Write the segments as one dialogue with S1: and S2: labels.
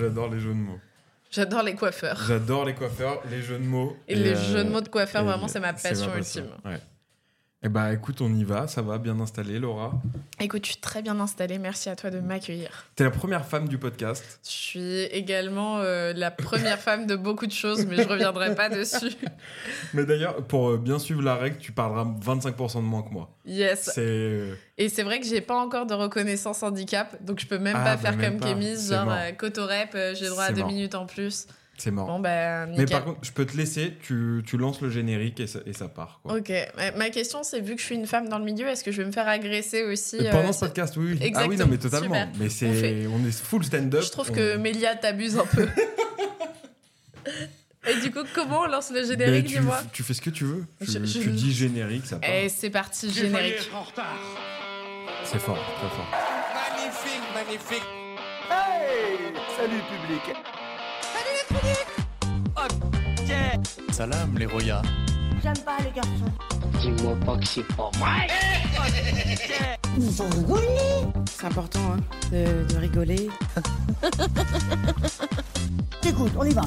S1: J'adore les jeux de mots.
S2: J'adore les coiffeurs.
S1: J'adore les coiffeurs, les jeux de mots.
S2: Et, les
S1: euh,
S2: jeux de mots de coiffeurs,
S1: et
S2: vraiment, c'est ma passion
S1: ma
S2: ultime.
S1: Ouais. Eh bah écoute, on y va, ça va, bien installé, Laura.
S2: Écoute, je suis très bien installée. Merci à toi de m'accueillir.
S1: T'es la première femme du podcast.
S2: Je suis également euh, la première femme de beaucoup de choses, mais je reviendrai pas dessus.
S1: Mais d'ailleurs, pour euh, bien suivre la règle, tu parleras 25% de moins que moi.
S2: Yes.
S1: C'est. euh,
S2: Et c'est vrai que j'ai pas encore de reconnaissance handicap, donc je peux même
S1: Ah,
S2: pas
S1: bah,
S2: faire comme. Kémis, genre Cotorep, j'ai droit à deux
S1: mort.
S2: minutes en plus.
S1: C'est mort.
S2: Bon, nickel.
S1: Mais par contre, je peux te laisser, tu, tu lances le générique et ça, et ça part. Quoi.
S2: Ok. Ma- Ma question, c'est vu que je suis une femme dans le milieu, est-ce que je vais me faire agresser aussi
S1: Et
S2: euh,
S1: Pendant ce
S2: c'est-
S1: podcast, oui. Ah oui, non, mais totalement.
S2: super.
S1: Mais
S2: On
S1: c'est, on, est full stand-up.
S2: Je trouve
S1: on-
S2: que Mélia t'abuse un peu. Et du coup, comment on lance le générique,
S1: tu,
S2: dis-moi
S1: tu fais ce que tu veux. Tu,
S2: Je- je-
S1: tu dis générique, ça part.
S2: Et c'est parti, générique.
S1: C'est fort, très fort.
S3: Magnifique, magnifique.
S4: Hey Salut public
S5: Salam les Roya.
S6: J'aime pas les garçons.
S7: Dis-moi pas que c'est pas vrai.
S6: Il faut rigoler.
S8: C'est important hein, de, de rigoler.
S6: Écoute, on y va.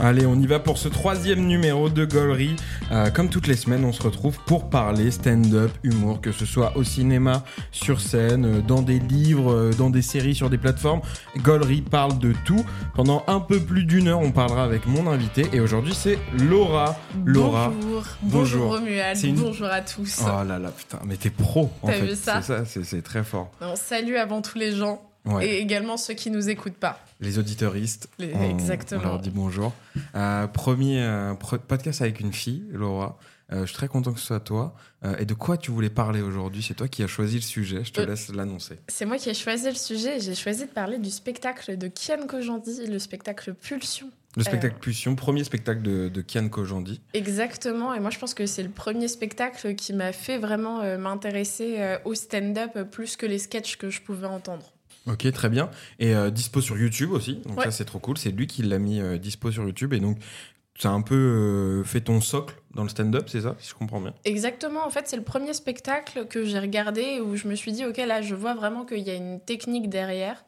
S1: Allez, on y va pour ce troisième numéro de Gollery. Euh, comme toutes les semaines, on se retrouve pour parler stand-up, humour, que ce soit au cinéma, sur scène, euh, dans des livres, euh, dans des séries, sur des plateformes. Gollery parle de tout. Pendant un peu plus d'une heure, on parlera avec mon invité. Et aujourd'hui, c'est Laura. Laura.
S2: Bonjour.
S1: Bonjour.
S2: Bonjour Romuald.
S1: Une-
S2: Bonjour à tous.
S1: Oh là là, putain, mais t'es pro en
S2: T'as
S1: fait.
S2: vu ça
S1: C'est ça, c'est- très fort.
S2: On salue avant tout les gens
S1: Ouais.
S2: et également ceux qui nous écoutent pas.
S1: Les auditeuristes.
S2: Les-
S1: on-
S2: exactement.
S1: On leur dit bonjour. Euh, premier euh, podcast avec une fille, Laura. Euh, je suis très content que ce soit toi. Euh, et de quoi tu voulais parler aujourd'hui? C'est toi qui as choisi le sujet. Je te
S2: Euh,
S1: laisse l'annoncer.
S2: C'est moi qui ai choisi le sujet et j'ai choisi de parler du spectacle de Kian Kojandi, le spectacle Pulsion.
S1: Le
S2: Euh.
S1: spectacle Pulsion, premier spectacle de, de Kian Kojandi.
S2: Exactement, et moi je pense que c'est le premier spectacle qui m'a fait vraiment euh, m'intéresser euh, au stand-up euh, plus que les sketchs que je pouvais entendre.
S1: Ok, très bien. Et euh, dispo sur YouTube aussi. Donc
S2: Ouais.
S1: ça, c'est trop cool. C'est lui qui l'a mis euh, dispo sur YouTube. Et donc, ça a un peu euh, fait ton socle dans le stand-up, c'est ça Si je comprends bien?
S2: Exactement, en fait c'est le premier spectacle que j'ai regardé où je me suis dit ok là je vois vraiment qu'il y a une technique derrière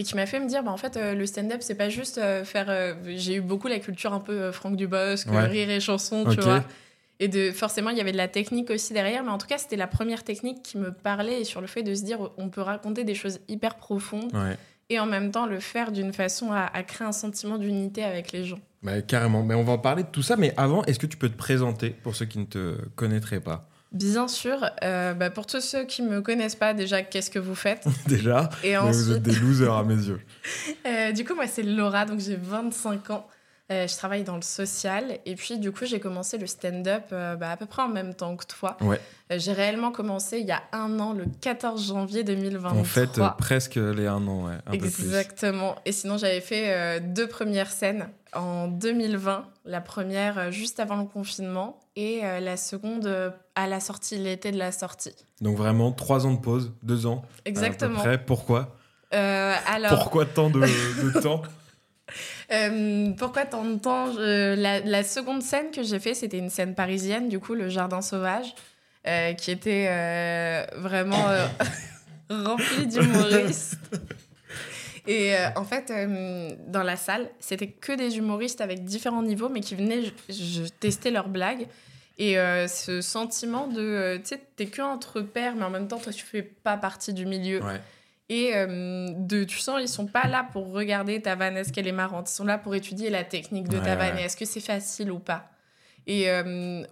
S2: et qui m'a fait me dire bah, en fait euh, le stand-up c'est pas juste euh, faire... euh, j'ai eu beaucoup la culture un peu Franck Dubosc,
S1: Ouais.
S2: rire et chanson, tu vois. Et de, forcément, il y avait de la technique aussi derrière, mais en tout cas, c'était la première technique qui me parlait et sur le fait de se dire on peut raconter des choses hyper profondes
S1: Ouais.
S2: et en même temps le faire d'une façon à, à créer un sentiment d'unité avec les gens.
S1: Bah, carrément. Mais on va en parler de tout ça. Mais avant, est-ce que tu peux te présenter pour ceux qui ne te connaîtraient pas?
S2: Bien sûr, euh, bah, pour tous ceux qui me connaissent pas, déjà, qu'est-ce que vous faites
S1: Déjà
S2: Et
S1: vous êtes des losers à mes yeux.
S2: euh, du coup, moi, c'est Laura, donc j'ai 25 ans. Euh, je travaille dans le social et puis du coup j'ai commencé le stand-up bah, à peu près en même temps que toi.
S1: Ouais.
S2: J'ai réellement commencé il y a un an, le 14 janvier 2023.
S1: En fait, presque les un an, ouais. Un peu plus.
S2: Exactement. Et sinon, j'avais fait deux premières scènes en 2020. La première juste avant le confinement et la seconde à la sortie, l'été de la sortie.
S1: Donc vraiment, trois ans de pause, deux ans.
S2: Exactement.
S1: À peu près. Pourquoi
S2: Euh, alors,
S1: Pourquoi tant de, de temps
S2: euh, pourquoi tant de temps Je- la, la seconde scène que j'ai fait, c'était une scène parisienne, du coup, le Jardin Sauvage, euh, qui était vraiment rempli d'humoristes. Et euh, en fait, euh, dans la salle, c'était que des humoristes avec différents niveaux, mais qui venaient je, je tester leurs blagues. Et euh, ce sentiment de, euh, tu sais, t'es que entre pairs, mais en même temps, toi, tu fais pas partie du milieu.
S1: Ouais.
S2: Et euh, de, tu sens, ils sont pas là pour regarder ta vanne, est-ce qu'elle est marrante? Ils sont là pour étudier la technique de
S1: Ouais,
S2: ta vanne,
S1: ouais.
S2: est-ce que c'est facile ou pas? Et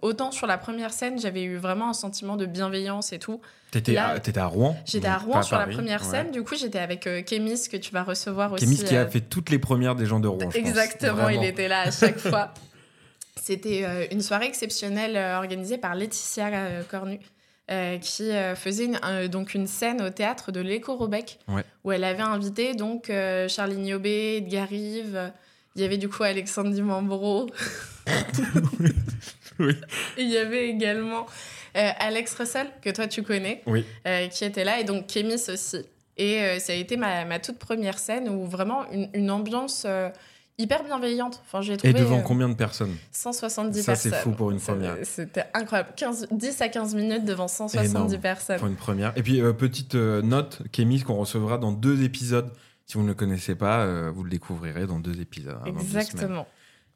S2: autant sur la première scène, j'avais eu vraiment un sentiment de bienveillance et tout.
S1: T'étais à, à Rouen?
S2: J'étais à Rouen sur la
S1: Paris.
S2: première scène. Du coup, j'étais avec Kémis, que tu vas recevoir aussi.
S1: Kémis qui a fait toutes les premières des gens de Rouen, je pense.
S2: Exactement,
S1: Vraiment.
S2: il était là à chaque fois. C'était euh, une soirée exceptionnelle euh, organisée par Laetitia euh, Cornu, euh, qui euh, faisait une, un- donc une scène au théâtre de l'Écho Robec,
S1: Ouais.
S2: où elle avait invité donc Charlie Niobé, Edgar Rive. Il y avait du coup Alexandre Dimambro.
S1: Oui.
S2: Et il y avait également Alex Russell, que toi tu connais,
S1: Oui.
S2: qui était là, et donc Kémis aussi. Et ça a été ma, ma toute première scène où vraiment une, une ambiance hyper bienveillante. Enfin, j'ai
S1: Et
S2: trouvé
S1: devant
S2: euh,
S1: combien de personnes?
S2: 170
S1: Ça, c'est
S2: personnes.
S1: fou pour une
S2: Ça-
S1: première.
S2: C'était incroyable. 15, 10 à 15 minutes devant 170
S1: Énorme.
S2: personnes.
S1: pour une première Et puis, euh, petite euh, note, Kémis, qu'on recevra dans deux épisodes. Si vous ne le connaissez pas, vous le découvrirez dans deux épisodes. hein.
S2: Exactement.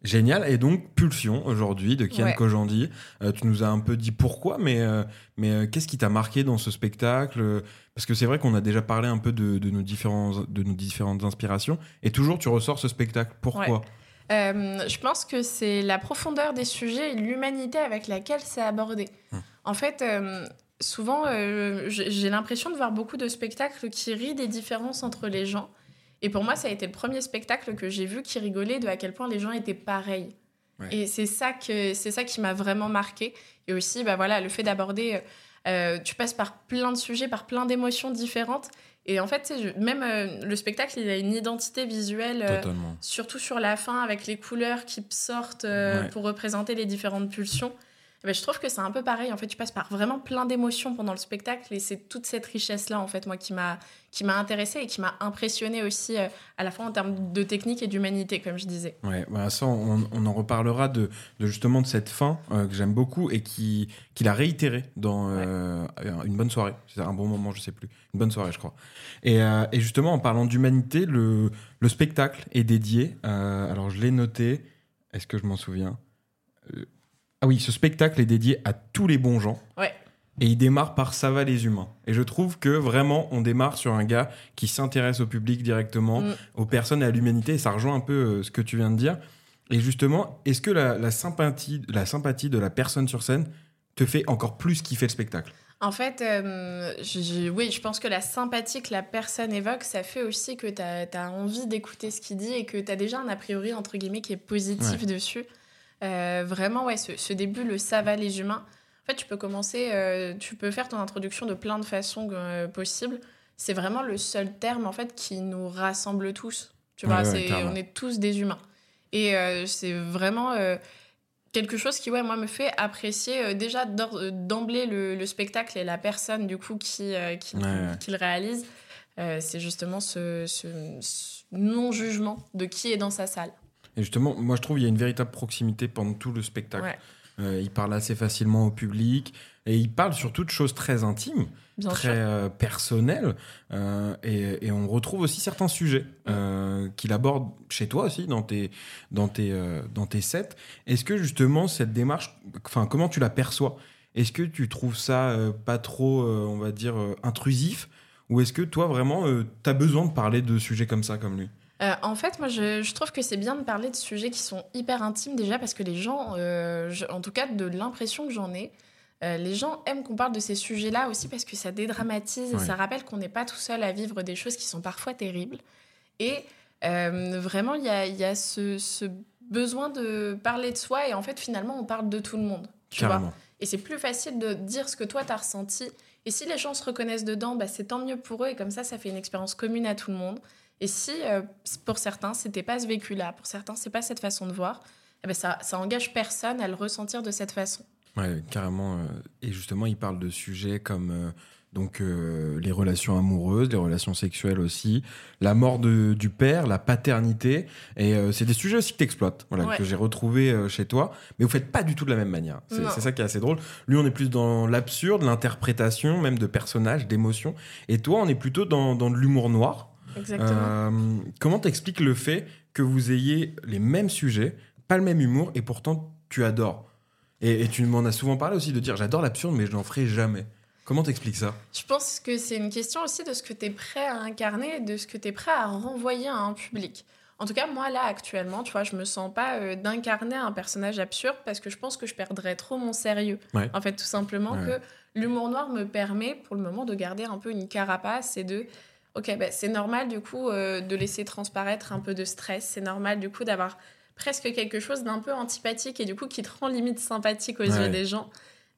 S1: Génial. Et donc, Pulsion, aujourd'hui, de Kian
S2: Ouais.
S1: Kojandi. Euh, tu nous as un peu dit pourquoi, mais, euh, mais euh, qu'est-ce qui t'a marqué dans ce spectacle? Parce que c'est vrai qu'on a déjà parlé un peu de, de nos différents, de nos différentes inspirations. Et toujours, tu ressors ce spectacle. Pourquoi?
S2: Je pense que c'est la profondeur des sujets et l'humanité avec laquelle c'est abordé.
S1: Hum.
S2: En fait, souvent, j'ai l'impression de voir beaucoup de spectacles qui rient des différences entre les gens. Et pour moi, ça a été le premier spectacle que j'ai vu qui rigolait de à quel point les gens étaient pareils.
S1: Ouais.
S2: Et c'est ça, que, c'est ça qui m'a vraiment marqué. Et aussi, bah voilà, le fait d'aborder... euh, tu passes par plein de sujets, par plein d'émotions différentes. Et en fait, je- même euh, le spectacle, il a une identité visuelle. euh, surtout sur la fin avec les couleurs qui sortent euh,
S1: Ouais.
S2: pour représenter les différentes pulsions. Ben, je trouve que c'est un peu pareil. En fait, tu passes par vraiment plein d'émotions pendant le spectacle et c'est toute cette richesse-là, en fait, moi, qui m'a qui m'a intéressée et qui m'a impressionnée aussi, euh, à la fois en termes de technique et d'humanité, comme je disais.
S1: Ouais, bah ça, on, on en reparlera de, de justement de cette fin euh, que j'aime beaucoup et qui qu'il a réitéré dans euh, une bonne soirée. C'est un bon moment, je sais plus. Une bonne soirée, je crois. Et, et justement, en parlant d'humanité, le, le spectacle est dédié. alors, je l'ai noté. Est-ce que je m'en souviens? Ah oui, ce spectacle est dédié à tous les bons gens.
S2: Ouais.
S1: Et il démarre par Ça va les humains. Et je trouve que vraiment, on démarre sur un gars qui s'intéresse au public directement,
S2: Mm.
S1: aux personnes et à l'humanité. Et ça rejoint un peu euh, ce que tu viens de dire. Et justement, est-ce que la, la sympathie, la sympathie de la personne sur scène te fait encore plus kiffer le spectacle?
S2: En fait, euh, je- je- oui, je pense que la sympathie que la personne évoque, ça fait aussi que tu as, envie d'écouter ce qu'il dit et que tu as déjà un a priori, entre guillemets, qui est positif dessus. Euh, vraiment, ouais, ce, ce début, le ça va les humains. En fait, tu peux commencer, euh, tu peux faire ton introduction de plein de façons euh, possibles. C'est vraiment le seul terme, en fait, qui nous rassemble tous. Tu vois,
S1: Ouais, ouais,
S2: on est tous des humains. Et c'est vraiment quelque chose qui, ouais, moi, me fait apprécier déjà d'emblée le, le spectacle et la personne, du coup, qui, qui,
S1: Ouais, ouais.
S2: qui le réalise. C'est justement ce, ce- ce non-jugement de qui est dans sa salle.
S1: Et justement, moi je trouve qu'il y a une véritable proximité pendant tout le spectacle.
S2: Ouais.
S1: Euh, il parle assez facilement au public et il parle surtout de choses très intimes,
S2: Bien
S1: très euh, personnelles. euh, et, et on retrouve aussi certains sujets qu'il aborde chez toi aussi dans tes, dans tes, dans tes sets. Est-ce que justement cette démarche, enfin comment tu la perçois? Est-ce que tu trouves ça pas trop, on va dire, intrusif? Ou est-ce que toi vraiment, tu as besoin de parler de sujets comme ça, comme lui?
S2: Euh, en fait, moi, je, je trouve que c'est bien de parler de sujets qui sont hyper intimes déjà parce que les gens, euh, je- en tout cas de l'impression que j'en ai, euh, les gens aiment qu'on parle de ces sujets-là aussi parce que ça dédramatise et
S1: Ouais.
S2: ça rappelle qu'on n'est pas tout seul à vivre des choses qui sont parfois terribles. Et vraiment, il y a, il y a ce, ce besoin de parler de soi et en fait, finalement, on parle de tout le monde. Tu vois et c'est plus facile de dire ce que toi, t'as ressenti. Et si les gens se reconnaissent dedans, bah, c'est tant mieux pour eux. Et comme ça, ça fait une expérience commune à tout le monde. Et si, euh, pour certains, c'était pas ce vécu-là, pour certains, c'est pas cette façon de voir, eh ben ça, ça engage personne à le ressentir de cette façon.
S1: Ouais, carrément. euh, Et justement, il parle de sujets comme euh, donc euh, les relations amoureuses, les relations sexuelles aussi, la mort de- du père, la paternité. Et c'est des sujets aussi que tu exploites, voilà,
S2: Ouais.
S1: que j'ai retrouvé chez toi. Mais vous faites pas du tout de la même manière. C'est ça qui est assez drôle. Lui, on est plus dans l'absurde, l'interprétation, même de personnages, d'émotions. Et toi, on est plutôt dans, dans de l'humour noir.
S2: Exactement.
S1: Euh, comment t'expliques le fait que vous ayez les mêmes sujets, pas le même humour, et pourtant tu adores? Et, et tu m'en as souvent parlé aussi de dire j'adore l'absurde, mais je n'en ferai jamais. Comment t'expliques ça?
S2: Je pense que c'est une question aussi de ce que tu es prêt à incarner de ce que tu es prêt à renvoyer à un public. En tout cas, moi, là, actuellement, tu vois, je me sens pas euh, d'incarner un personnage absurde parce que je pense que je perdrais trop mon sérieux.
S1: Ouais.
S2: En fait, tout simplement
S1: Ouais.
S2: que l'humour noir me permet, pour le moment, de garder un peu une carapace et de... Ok, bah, c'est normal, du coup, euh, de laisser transparaître un peu de stress. C'est normal, du coup, d'avoir presque quelque chose d'un peu antipathique et du coup qui te rend limite sympathique aux
S1: Ouais.
S2: yeux des gens.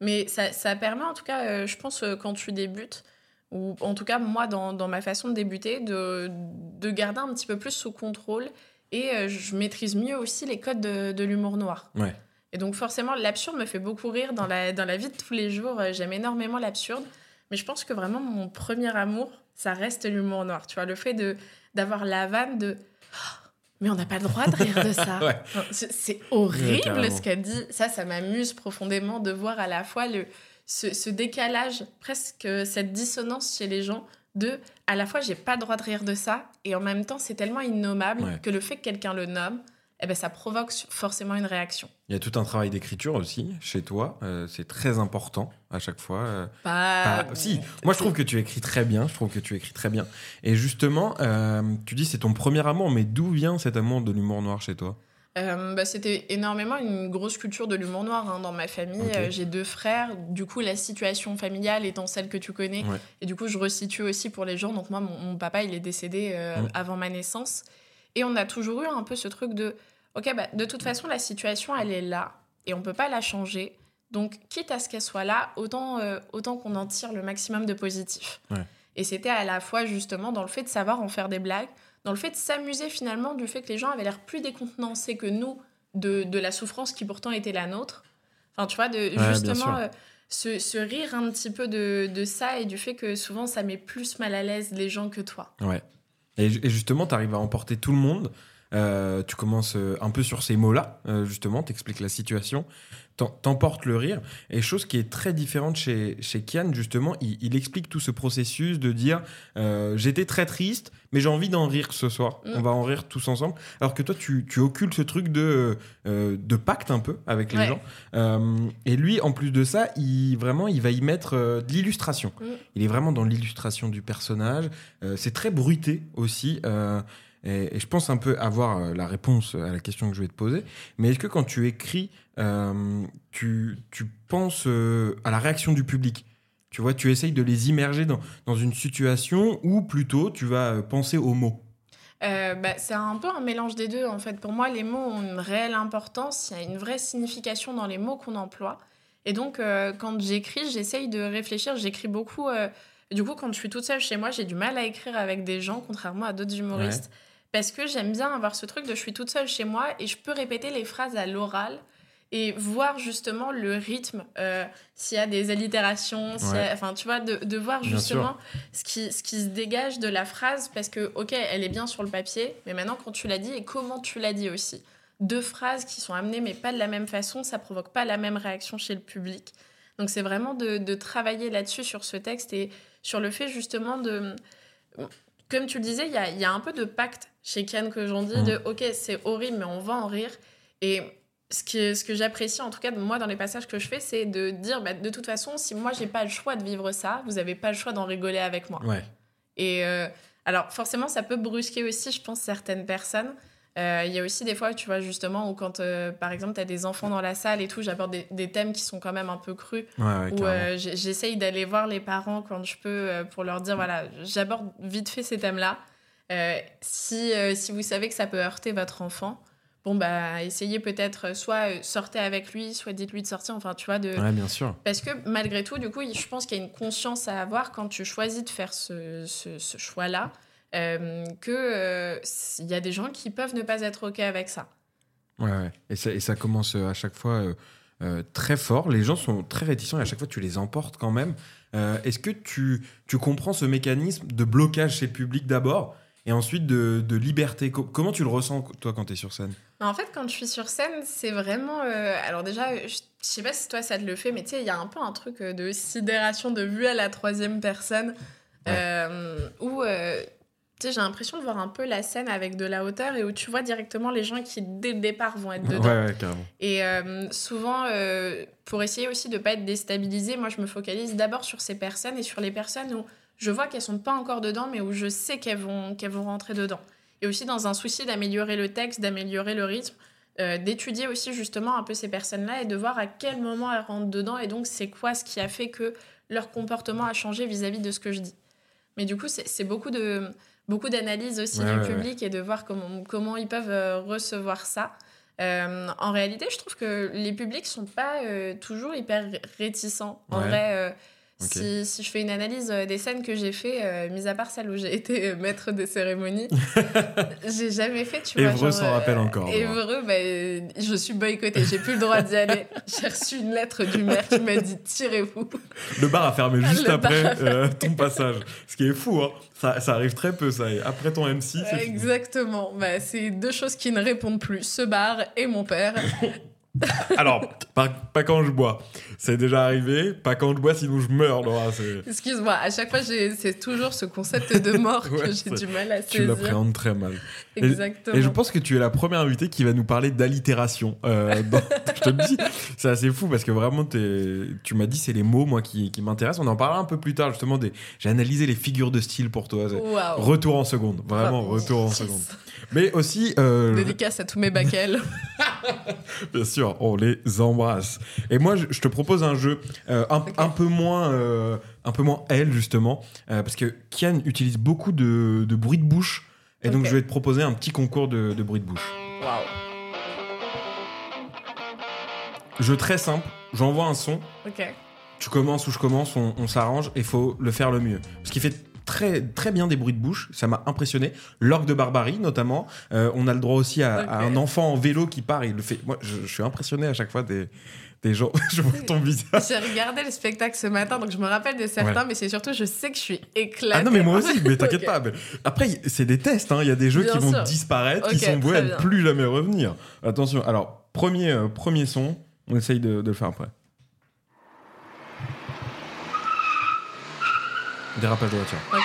S2: Mais ça, ça permet, en tout cas, euh, je pense, euh, quand tu débutes, ou en tout cas moi dans, dans ma façon de débuter, de, de garder un petit peu plus sous contrôle et je maîtrise mieux aussi les codes de, de l'humour noir.
S1: Ouais.
S2: Et donc forcément l'absurde me fait beaucoup rire dans la, dans la vie de tous les jours, j'aime énormément l'absurde, mais je pense que vraiment mon premier amour, ça reste l'humour noir, tu vois, le fait de d'avoir la vanne de... Oh, mais on n'a pas le droit de rire de ça.
S1: Ouais.
S2: C'est horrible ce qu'elle dit. Ça, ça m'amuse profondément de voir à la fois le, ce, ce décalage, presque cette dissonance chez les gens de à la fois j'ai pas le droit de rire de ça et en même temps c'est tellement innommable
S1: Ouais.
S2: que le fait que quelqu'un le nomme, eh ben ça provoque forcément une réaction.
S1: Il y a tout un travail d'écriture aussi chez toi. euh, c'est très important à chaque fois. euh,
S2: Pas
S1: Pas- si, moi je trouve que tu écris très bien, je trouve que tu écris très bien. Et justement, euh, tu dis c'est ton premier amour, mais d'où vient cet amour de l'humour noir chez toi?
S2: Euh, bah, c'était énormément une grosse culture de l'humour noir hein, dans ma famille. Euh, j'ai deux frères. Du coup, la situation familiale étant celle que tu connais.
S1: Ouais.
S2: Et du coup, je resitue aussi pour les gens. Donc, moi, mon, mon papa, il est décédé euh,
S1: Mm.
S2: avant ma naissance. Et on a toujours eu un peu ce truc de OK, bah, de toute façon, la situation, elle est là. Et on peut pas la changer. Donc, quitte à ce qu'elle soit là, autant, euh, autant qu'on en tire le maximum de positif.
S1: Ouais.
S2: Et c'était à la fois justement dans le fait de savoir en faire des blagues, dans le fait de s'amuser finalement du fait que les gens avaient l'air plus décontenancés que nous de, de la souffrance qui pourtant était la nôtre. Enfin, tu vois, de justement euh, se, se rire un petit peu de, de ça et du fait que souvent ça met plus mal à l'aise les gens que toi.
S1: Ouais. Et, ju- et justement, tu à emporter tout le monde. Euh, tu commences euh, un peu sur ces mots-là, euh, justement, t'expliques la situation, t'emportes le rire. Et chose qui est très différente chez, chez Kian, justement, il, il explique tout ce processus de dire euh, j'étais très triste, mais j'ai envie d'en rire ce soir.
S2: Mm.
S1: On va en rire tous ensemble. Alors que toi, tu, tu occultes ce truc de, euh, de pacte un peu avec les
S2: Ouais.
S1: gens. Euh, et lui, en plus de ça, il, vraiment, il va y mettre de l'illustration.
S2: Mm.
S1: Il est vraiment dans l'illustration du personnage. C'est très bruité aussi. Et, et je pense un peu avoir euh, la réponse à la question que je vais te poser. Mais est-ce que quand tu écris, euh, tu, tu penses euh, à la réaction du public? Tu vois, tu essayes de les immerger dans, dans une situation ou plutôt tu vas penser aux mots?
S2: Euh, bah, c'est un peu un mélange des deux en fait. Pour moi, les mots ont une réelle importance, il y a une vraie signification dans les mots qu'on emploie. Et donc, euh, quand j'écris, j'essaye de réfléchir. J'écris beaucoup. euh, Du coup, quand je suis toute seule chez moi, j'ai du mal à écrire avec des gens, contrairement à d'autres humoristes. Parce que j'aime bien avoir ce truc de je suis toute seule chez moi et je peux répéter les phrases à l'oral et voir justement le rythme, euh, s'il y a des allitérations, s'il y a-
S1: Ouais.
S2: enfin tu vois, de, de voir
S1: Bien
S2: justement ce qui, ce qui se dégage de la phrase parce que, ok, elle est bien sur le papier, mais maintenant quand tu l'as dit et comment tu l'as dit aussi. Deux phrases qui sont amenées mais pas de la même façon, ça provoque pas la même réaction chez le public. Donc c'est vraiment de, de travailler là-dessus sur ce texte et sur le fait justement de... Comme tu le disais, il y a, il y a un peu de pacte chez Kian que j'en dis,
S1: Mhm.
S2: de ok, c'est horrible, mais on va en rire. Et ce, que j'apprécie, en tout cas, moi, dans les passages que je fais, c'est de dire, bah, de toute façon, si moi, j'ai pas le choix de vivre ça, vous avez pas le choix d'en rigoler avec moi.
S1: Ouais.
S2: Et euh, alors, forcément, ça peut brusquer aussi, je pense, certaines personnes. Euh, Il y a aussi des fois, tu vois, justement, où quand, euh, par exemple, tu as des enfants dans la salle et tout, j'aborde des, des thèmes qui sont quand même un peu crus,
S1: Ouais, ouais,
S2: où euh, j'essaye d'aller voir les parents quand je peux pour leur dire, voilà, j'aborde vite fait ces thèmes-là. Si, si vous savez que ça peut heurter votre enfant, bon, bah, essayez peut-être, soit sortez avec lui, soit dites-lui de sortir, enfin, tu vois, de...
S1: Ouais, bien sûr.
S2: Parce que malgré tout, du coup, je pense qu'il y a une conscience à avoir quand tu choisis de faire ce, ce, ce choix-là, euh, que euh, y a des gens qui peuvent ne pas être OK avec ça.
S1: Ouais, ouais. Et ça, et ça commence euh, à chaque fois euh, très fort. Les gens sont très réticents et à chaque fois tu les emportes quand même. Est-ce que tu, tu comprends ce mécanisme de blocage chez le public d'abord et ensuite de, de liberté? Co- Comment tu le ressens toi quand tu es sur scène?
S2: En fait, quand je suis sur scène, c'est vraiment. euh, alors, déjà, je, je sais pas si toi ça te le fait, mais tu sais, il y a un peu un truc de sidération de vue à la troisième personne euh, où. euh, tu sais, j'ai l'impression de voir un peu la scène avec de la hauteur et où tu vois directement les gens qui, dès le départ, vont être dedans.
S1: Ouais, ouais, carrément.
S2: Et euh, souvent, euh, pour essayer aussi de ne pas être déstabilisée, moi, je me focalise d'abord sur ces personnes et sur les personnes où je vois qu'elles sont pas encore dedans, mais où je sais qu'elles vont, qu'elles vont rentrer dedans. Et aussi dans un souci d'améliorer le texte, d'améliorer le rythme, euh, d'étudier aussi justement un peu ces personnes-là et de voir à quel moment elles rentrent dedans et donc c'est quoi ce qui a fait que leur comportement a changé vis-à-vis de ce que je dis. Mais du coup, c'est beaucoup de beaucoup d'analyse aussi
S1: Ouais,
S2: du
S1: ouais,
S2: public et de voir comment, comment ils peuvent euh, recevoir ça. Euh, en réalité, je trouve que les publics sont pas euh, toujours hyper ré- réticents. En vrai, si, si je fais une analyse euh, des scènes que j'ai fait, euh, mis à part celle où j'ai été euh, maître des cérémonies, j'ai jamais fait, tu vois.
S1: Évreux s'en rappelle encore.
S2: Évreux, bah, je suis boycottée, j'ai plus le droit d'y aller. J'ai reçu une lettre du maire qui m'a dit tirez-vous.
S1: Le bar a fermé juste
S2: Le bar
S1: après euh, ton passage. Ce qui est fou, hein. ça, ça arrive très peu ça. Après ton MC, c'est fini.
S2: Exactement. Bah, c'est deux choses qui ne répondent plus ce bar et mon père.
S1: Alors, Pas, pas quand je bois. C'est déjà arrivé. Pas quand je bois, sinon je meurs, Laura.
S2: Excuse-moi, à chaque fois, c'est toujours ce concept de mort
S1: Ouais,
S2: que j'ai du mal à
S1: Tu
S2: saisir.
S1: l'appréhendes très mal.
S2: Exactement.
S1: Et je pense que tu es la première invitée qui va nous parler d'allitération. Euh, je te le dis, c'est assez fou parce que vraiment, tu m'as dit, c'est les mots, moi, qui, qui m'intéressent. On en parlera un peu plus tard, justement. Des... J'ai analysé les figures de style pour toi. Retour en seconde. Vraiment,
S2: Oh,
S1: retour en
S2: yes.
S1: seconde. Mais aussi, euh,
S2: Dédicace à tous mes baquels.
S1: bien sûr, on les embrasse. Et moi, je, te propose un jeu euh, un, un peu moins, euh, un peu moins elle justement, euh, parce que Kian utilise beaucoup de, de bruit de bouche. Et donc, je vais te proposer un petit concours de, de bruit de bouche.
S2: Waouh.
S1: Jeu très simple. J'envoie un son.
S2: Ok.
S1: Tu commences ou je commence, on, on s'arrange et il faut le faire le mieux. Ce qui fait très, très bien des bruits de bouche, ça m'a impressionné. L'orgue de barbarie, notamment. Euh, on a le droit aussi à, un enfant en vélo qui part. Il le fait. Moi, je, je suis impressionné à chaque fois des, des gens. je vois ton visage.
S2: J'ai regardé le spectacle ce matin, donc je me rappelle de certains,
S1: Ouais.
S2: mais c'est surtout, je sais que je suis éclatée.
S1: Ah non, mais moi aussi, mais t'inquiète pas. mais Après, c'est des tests. hein. Il y a des jeux
S2: Bien
S1: qui vont disparaître, qui sont voués à ne plus jamais revenir. Attention. Alors, premier, euh, premier son. On essaye de, de le faire après. Dérapage de voiture.
S2: Ok.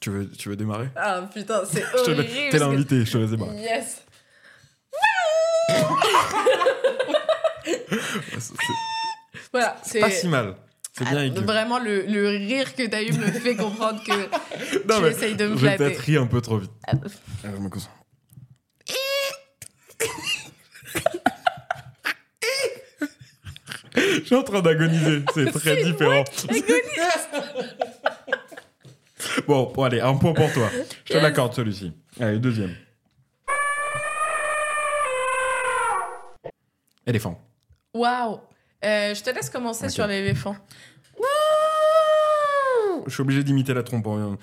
S1: Tu veux, tu veux démarrer?
S2: Ah putain, c'est horrible.
S1: T'es l'invité, je te laisse démarrer.
S2: Yes. Voilà,
S1: c'est
S2: c'est
S1: pas si mal. C'est bien
S2: Ah,
S1: aigu.
S2: Vraiment, le, le rire que t'as eu me fait comprendre que
S1: Non,
S2: tu
S1: mais
S2: essayes de me
S1: J'ai
S2: flatter.
S1: peut-être ri un peu trop vite.
S2: Ah.
S1: Alors, je me concentre. suis en train d'agoniser, c'est très différent. bon, bon, allez, un point pour toi. Je te l'accorde celui-ci. Allez, deuxième. Éléphant.
S2: Waouh. Euh, je te laisse commencer sur l'éléphant.
S1: Je suis obligé d'imiter la trompe. hein.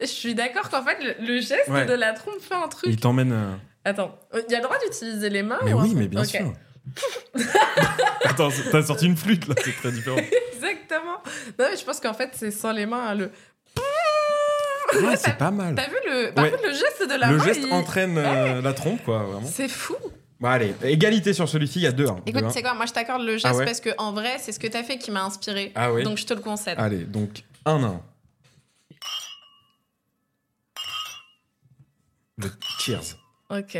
S2: Je suis d'accord qu'en fait, le, le geste
S1: Ouais.
S2: de la trompe fait un truc.
S1: Il t'emmène. euh,
S2: Attends, il y a le droit d'utiliser les mains
S1: Mais
S2: ou
S1: oui, mais bien sûr. Attends, t'as sorti une flûte là, c'est très différent.
S2: Exactement. Non, mais je pense qu'en fait, c'est sans les mains. hein, le...
S1: Ouais, c'est pas mal.
S2: T'as vu le... Par
S1: Ouais.
S2: contre, le geste de la
S1: Le
S2: main,
S1: geste
S2: il-
S1: entraîne euh, la trompe, quoi, vraiment.
S2: C'est fou.
S1: Bon, allez, égalité sur celui-ci, il y a deux. hein,
S2: Écoute,
S1: hein.
S2: c'est quoi Moi, je t'accorde le geste
S1: Ah ouais
S2: parce que en vrai, c'est ce que t'as fait qui m'a inspiré.
S1: Ah oui
S2: Donc, je te le concède.
S1: Allez, donc 1-1. Le cheers.
S2: Ok.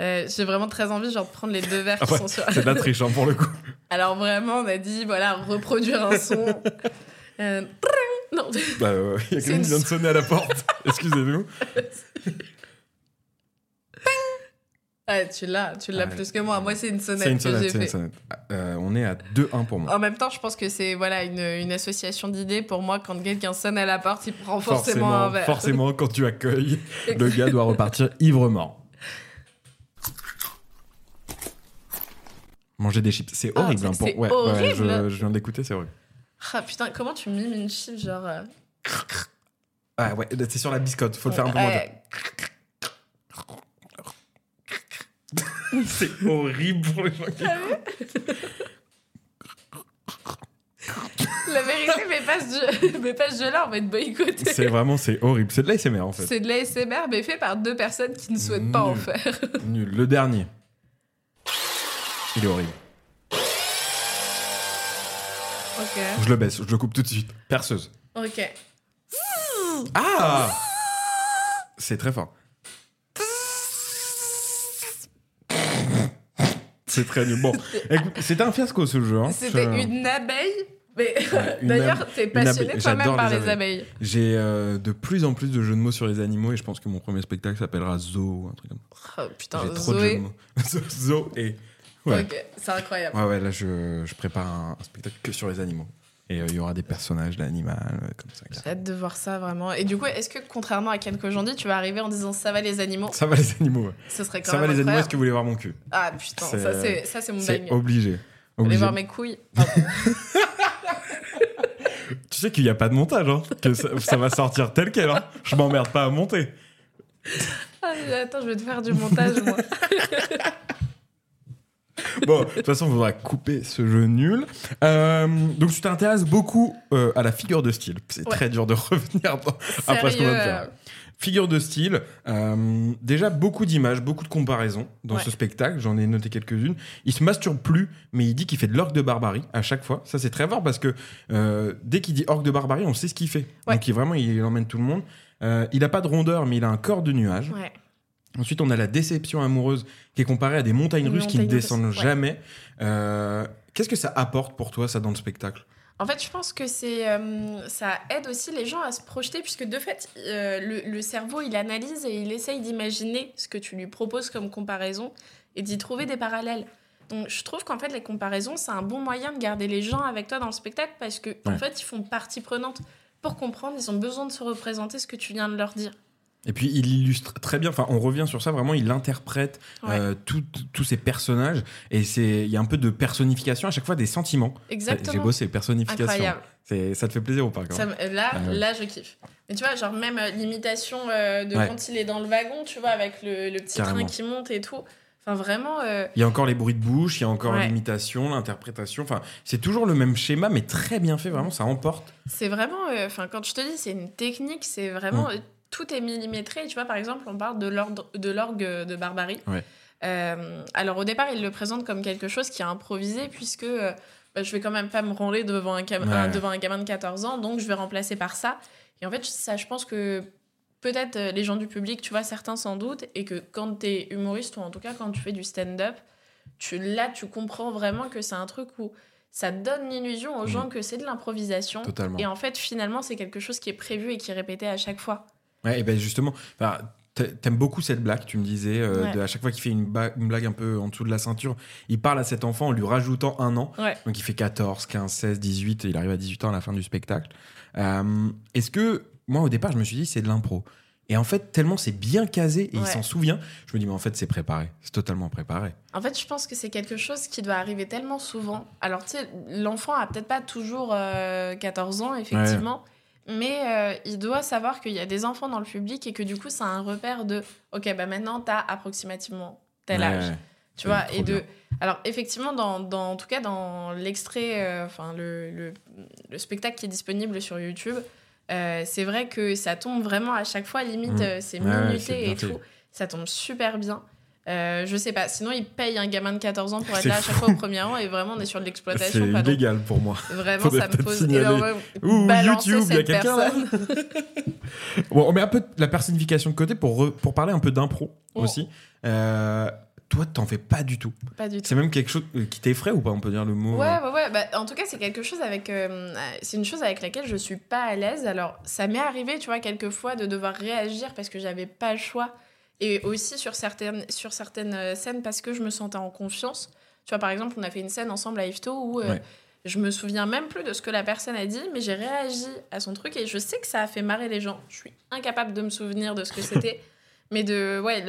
S2: Euh, J'ai vraiment très envie genre, de prendre les deux verres
S1: Ah
S2: qui
S1: ouais,
S2: sont sur.
S1: C'est de la triche hein, pour le coup.
S2: Alors, vraiment, on a dit, voilà, reproduire un son. Euh, Non,
S1: Bah, il y a quelqu'un qui vient de sonner à la porte. Excusez-nous.
S2: Ah, tu l'as, tu l'as
S1: Ouais.
S2: plus que moi. Moi, c'est une sonnette
S1: C'est une une sonnette. Euh, on est à 2-1 pour moi.
S2: En même temps, je pense que c'est voilà une, une association d'idées. Pour moi, quand quelqu'un sonne à la porte, il prend forcément, un verre.
S1: forcément, quand tu accueilles, le gars doit repartir ivre-mort. Manger des chips, c'est
S2: Ah,
S1: horrible.
S2: c'est-
S1: hein, pour- ouais, ouais,
S2: horrible.
S1: je, je viens d'écouter, c'est horrible.
S2: Ah putain, comment tu mimes une chip genre euh,
S1: Ah ouais, c'est sur la biscotte, faut le faire un peu moins. C'est horrible pour les gens qui.
S2: La vérité, mes pages de, mes pages de là, on va être boycottées.
S1: C'est vraiment, c'est horrible. C'est de l'ASMR en fait.
S2: C'est de l'ASMR, mais fait par deux personnes qui ne souhaitent pas en faire.
S1: Nul. Le dernier. Il est horrible.
S2: Ok.
S1: Je le baisse, je le coupe tout de suite. Perceuse.
S2: Ok.
S1: Ah C'est très fort. C'est très nul. Bon, écoute, c'était un fiasco ce jeu. hein.
S2: C'était
S1: Je-
S2: une abeille. Mais
S1: une
S2: d'ailleurs, t'es
S1: une
S2: passionné
S1: abeille.
S2: toi-même
S1: J'adore
S2: par
S1: les
S2: les abeilles.
S1: J'ai euh, de plus en plus de jeux de mots sur les animaux et je pense que mon premier spectacle s'appellera Zoo ou un truc comme ça.
S2: Oh putain,
S1: J'ai trop de jeux de
S2: Zoé.
S1: mots. Ouais.
S2: Ok, c'est incroyable.
S1: Ouais, ouais, là je, je prépare un, un spectacle que sur les animaux. Et euh, il y aura des personnages d'animal euh, comme ça.
S2: J'ai hâte de voir ça vraiment. Et du coup, est-ce que contrairement à Ken Kojandi, tu vas arriver en disant ça va les animaux
S1: Ça va les animaux. ouais.
S2: Ce serait quand
S1: Ça va les animaux, est-ce que vous voulez voir mon cul
S2: Ah putain, ça c'est ça c'est mon bagne.
S1: obligé.
S2: Allez
S1: Obligé.
S2: voir mes couilles.
S1: Tu sais qu'il n'y a pas de montage, hein, que ça, ça va sortir tel quel. Hein. Je m'emmerde pas à monter.
S2: Ah, attends, je vais te faire du montage moi.
S1: Bon, de toute façon, il faudra couper ce jeu nul. Euh, donc, tu t'intéresses beaucoup euh, à la figure de style. C'est
S2: Ouais.
S1: très dur de revenir dans- après ce qu'on
S2: Sérieux.
S1: va faire. Figure de style, euh, déjà beaucoup d'images, beaucoup de comparaisons dans
S2: Ouais.
S1: ce spectacle, j'en ai noté quelques-unes. Il se masturbe plus, mais il dit qu'il fait de l'orgue de barbarie à chaque fois. Ça c'est très fort parce que euh, dès qu'il dit orgue de barbarie, on sait ce qu'il fait.
S2: Ouais.
S1: Donc il, vraiment il emmène tout le monde. Euh, il a pas de rondeur, mais il a un corps de nuage.
S2: Ouais.
S1: Ensuite, on a la déception amoureuse qui est comparée à des montagnes russes qui ne descendent
S2: ouais.
S1: jamais. Euh, Qu'est-ce que ça apporte pour toi, ça, dans le spectacle?
S2: En fait, je pense que c'est euh, ça aide aussi les gens à se projeter, puisque de fait, euh, le, le cerveau, il analyse et il essaye d'imaginer ce que tu lui proposes comme comparaison et d'y trouver des parallèles. Donc, je trouve qu'en fait, les comparaisons, c'est un bon moyen de garder les gens avec toi dans le spectacle parce que, en fait, ils font partie prenante. Pour comprendre, ils ont besoin de se représenter ce que tu viens de leur dire.
S1: Et puis, il illustre très bien, enfin, on revient sur ça, vraiment, il interprète
S2: Ouais.
S1: euh, tous ces personnages. Et il y a un peu de personnification, à chaque fois des sentiments. J'ai
S2: Exactement.
S1: bossé, personnification.
S2: Incroyable.
S1: C'est- Ça te fait plaisir ou pas quand même
S2: me- là,
S1: Ah
S2: là, je kiffe. Mais tu vois, genre même euh, l'imitation euh, de
S1: Ouais.
S2: quand il est dans le wagon, tu vois, avec le, le petit
S1: Carrément.
S2: train qui monte et tout. Enfin, vraiment. euh,
S1: Il y a encore les bruits de bouche, il y a encore
S2: Ouais.
S1: l'imitation, l'interprétation. Enfin, c'est toujours le même schéma, mais très bien fait, vraiment, ça emporte.
S2: C'est vraiment, euh, enfin, quand je te dis, c'est une technique, c'est vraiment,
S1: Mm.
S2: Euh, tout est millimétré. Tu vois, par exemple, on parle de l'orgue de barbarie.
S1: Ouais.
S2: Euh, alors, au départ, il le présente comme quelque chose qui est improvisé, puisque euh, bah, je vais quand même pas me branler devant un,
S1: Ouais.
S2: un- devant un gamin de 14 ans, donc je vais remplacer par ça. Et en fait, ça, je pense que peut-être euh, les gens du public, tu vois, certains sans doute, et que quand tu es humoriste, ou en tout cas quand tu fais du stand-up, tu, là, tu comprends vraiment que c'est un truc où ça donne l'illusion aux
S1: Mhm.
S2: gens que c'est de l'improvisation. Et en fait, finalement, c'est quelque chose qui est prévu et qui est répété à chaque fois.
S1: Ouais, et ben justement, t'aimes beaucoup cette blague, tu me disais, euh,
S2: Ouais.
S1: de, à chaque fois qu'il fait une, blague un peu en dessous de la ceinture, il parle à cet enfant en lui rajoutant un an.
S2: Ouais.
S1: Donc il fait 14, 15, 16, 18, et il arrive à 18 ans à la fin du spectacle. Euh, Est-ce que, moi au départ, je me suis dit, c'est de l'impro. Et en fait, tellement c'est bien casé et il s'en souvient, je me dis, mais en fait, c'est préparé. C'est totalement préparé.
S2: En fait, je pense que c'est quelque chose qui doit arriver tellement souvent. Alors, tu sais, l'enfant a peut-être pas toujours euh, 14 ans, effectivement, mais euh, il doit savoir qu'il y a des enfants dans le public et que du coup, c'est un repère de OK, bah maintenant, tu as approximativement tel âge.
S1: ouais.
S2: Tu vois, et de.
S1: bien.
S2: Alors, effectivement, dans, dans- en tout cas, dans l'extrait, euh, enfin, le, le, le spectacle qui est disponible sur YouTube, euh, c'est vrai que ça tombe vraiment à chaque fois, limite,
S1: Mm.
S2: c'est
S1: Ouais,
S2: minuté et tout. Ça tombe super bien. Euh, je sais pas, sinon il paye un gamin de 14 ans pour être
S1: C'est
S2: là à chaque fois au premier rang et vraiment on est sur de
S1: C'est
S2: l'exploitation. donc-
S1: illégal pour moi.
S2: Vraiment,
S1: Faudrait
S2: ça me pose énormément.
S1: Ouh, YouTube, il y a quelqu'un là. Bon, on met un peu la personnification de côté pour, re- pour parler un peu d'impro
S2: Oh.
S1: aussi. Euh, toi, t'en fais pas du tout.
S2: Pas du tout.
S1: C'est même quelque chose euh, qui t'effraie ou pas, on peut dire le mot
S2: Ouais, ouais, ouais. Bah, en tout cas, c'est quelque chose avec. euh, c'est une chose avec laquelle je suis pas à l'aise. Alors, ça m'est arrivé, tu vois, quelques fois de devoir réagir parce que j'avais pas le choix. Et aussi sur certaines, sur certaines euh, scènes parce que je me sentais en confiance. Tu vois, par exemple, on a fait une scène ensemble à Ifto où euh,
S1: Ouais.
S2: je me souviens même plus de ce que la personne a dit, mais j'ai réagi à son truc et je sais que ça a fait marrer les gens. Je suis incapable de me souvenir de ce que c'était. mais de. Ouais,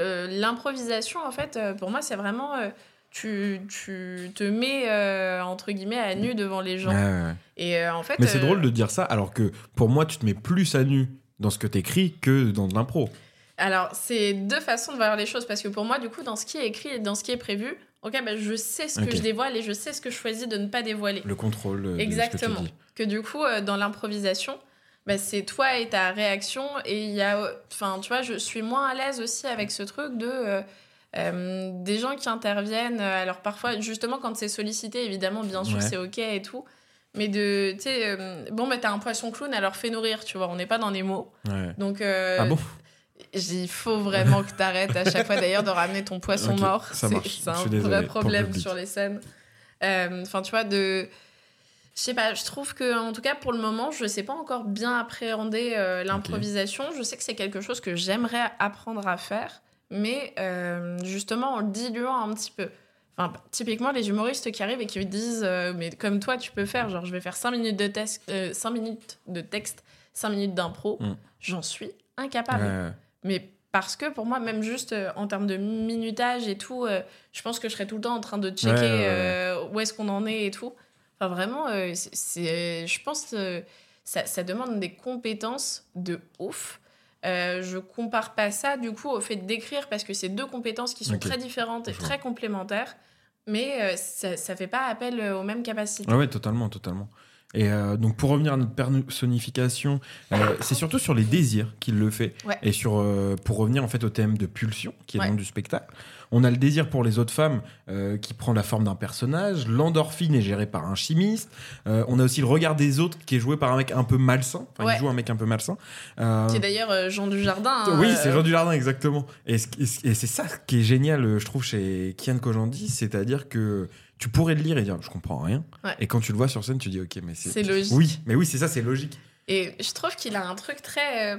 S2: l'improvisation, en fait, euh, pour moi, c'est vraiment. euh, tu, tu te mets euh, entre guillemets à nu devant les gens.
S1: ouais.
S2: Et euh, en fait.
S1: Mais c'est
S2: euh,
S1: drôle de dire ça, alors que pour moi, tu te mets plus à nu dans ce que t'écris que dans de l'impro.
S2: Alors, c'est deux façons de voir les choses parce que pour moi, du coup, dans ce qui est écrit et dans ce qui est prévu, ok, bah, je sais ce que je dévoile et je sais ce que je choisis de ne pas dévoiler.
S1: Le contrôle euh, de
S2: Exactement.
S1: ce que tu dis.
S2: Que du coup, euh, dans l'improvisation, bah, c'est toi et ta réaction. Et il y a. Enfin, tu vois, je suis moins à l'aise aussi avec ce truc de. euh, euh, des gens qui interviennent, alors parfois, justement, quand c'est sollicité, évidemment, bien sûr,
S1: Ouais.
S2: c'est ok et tout. Mais de, tu sais, euh, bon, bah, t'as un poisson clown, alors fais nourrir, tu vois, on n'est pas dans les mots.
S1: Ouais.
S2: Donc, euh,
S1: ah bon?
S2: Il faut vraiment que t'arrêtes à chaque fois d'ailleurs de ramener ton poisson mort.
S1: ça
S2: C'est- un vrai
S1: le
S2: problème sur les scènes. Euh, Enfin, tu vois, de. Je sais pas, je trouve que, en tout cas, pour le moment, je sais pas encore bien appréhender euh, l'improvisation. Je sais que c'est quelque chose que j'aimerais apprendre à faire, mais euh, justement en le diluant un petit peu. Enfin, typiquement, les humoristes qui arrivent et qui me disent Mais comme toi, tu peux faire, genre, je vais faire 5 minutes de, texte, euh, cinq minutes de texte, 5 minutes d'impro,
S1: Mm.
S2: j'en suis incapable.
S1: Ouais.
S2: Mais parce que pour moi, même juste euh, en termes de minutage et tout, euh, je pense que je serais tout le temps en train de checker
S1: Ouais, ouais, ouais.
S2: euh, où est-ce qu'on en est et tout. Enfin, vraiment, c'est- je pense que ça, ça demande des compétences de ouf. Je compare pas ça du coup au fait d'écrire parce que c'est deux compétences qui sont très différentes et très complémentaires, mais ça, ça fait pas appel aux mêmes capacités.
S1: Ah ouais, totalement, totalement. Et euh, donc pour revenir à notre personnification, euh, c'est surtout sur les désirs qu'il le fait.
S2: Ouais.
S1: Et sur euh, pour revenir en fait au thème de pulsion, qui est le
S2: Ouais.
S1: nom du spectacle. On a le désir pour les autres femmes qui prend la forme d'un personnage. L'endorphine est gérée par un chimiste. On a aussi le regard des autres qui est joué par un mec un peu malsain. Enfin,
S2: Ouais.
S1: il joue un mec un peu malsain.
S2: Qui est d'ailleurs Jean Dujardin. hein,
S1: oui, c'est Jean Dujardin, exactement. Et, ce- et ce- et c'est ça qui est génial, je trouve, chez Kian Kojandi, c'est-à-dire que tu pourrais le lire et dire je comprends rien.
S2: Ouais.
S1: Et quand tu le vois sur scène, tu dis ok, mais c'est.
S2: Logique.
S1: Oui, mais oui, c'est ça, c'est logique.
S2: Et je trouve qu'il a un truc très. euh,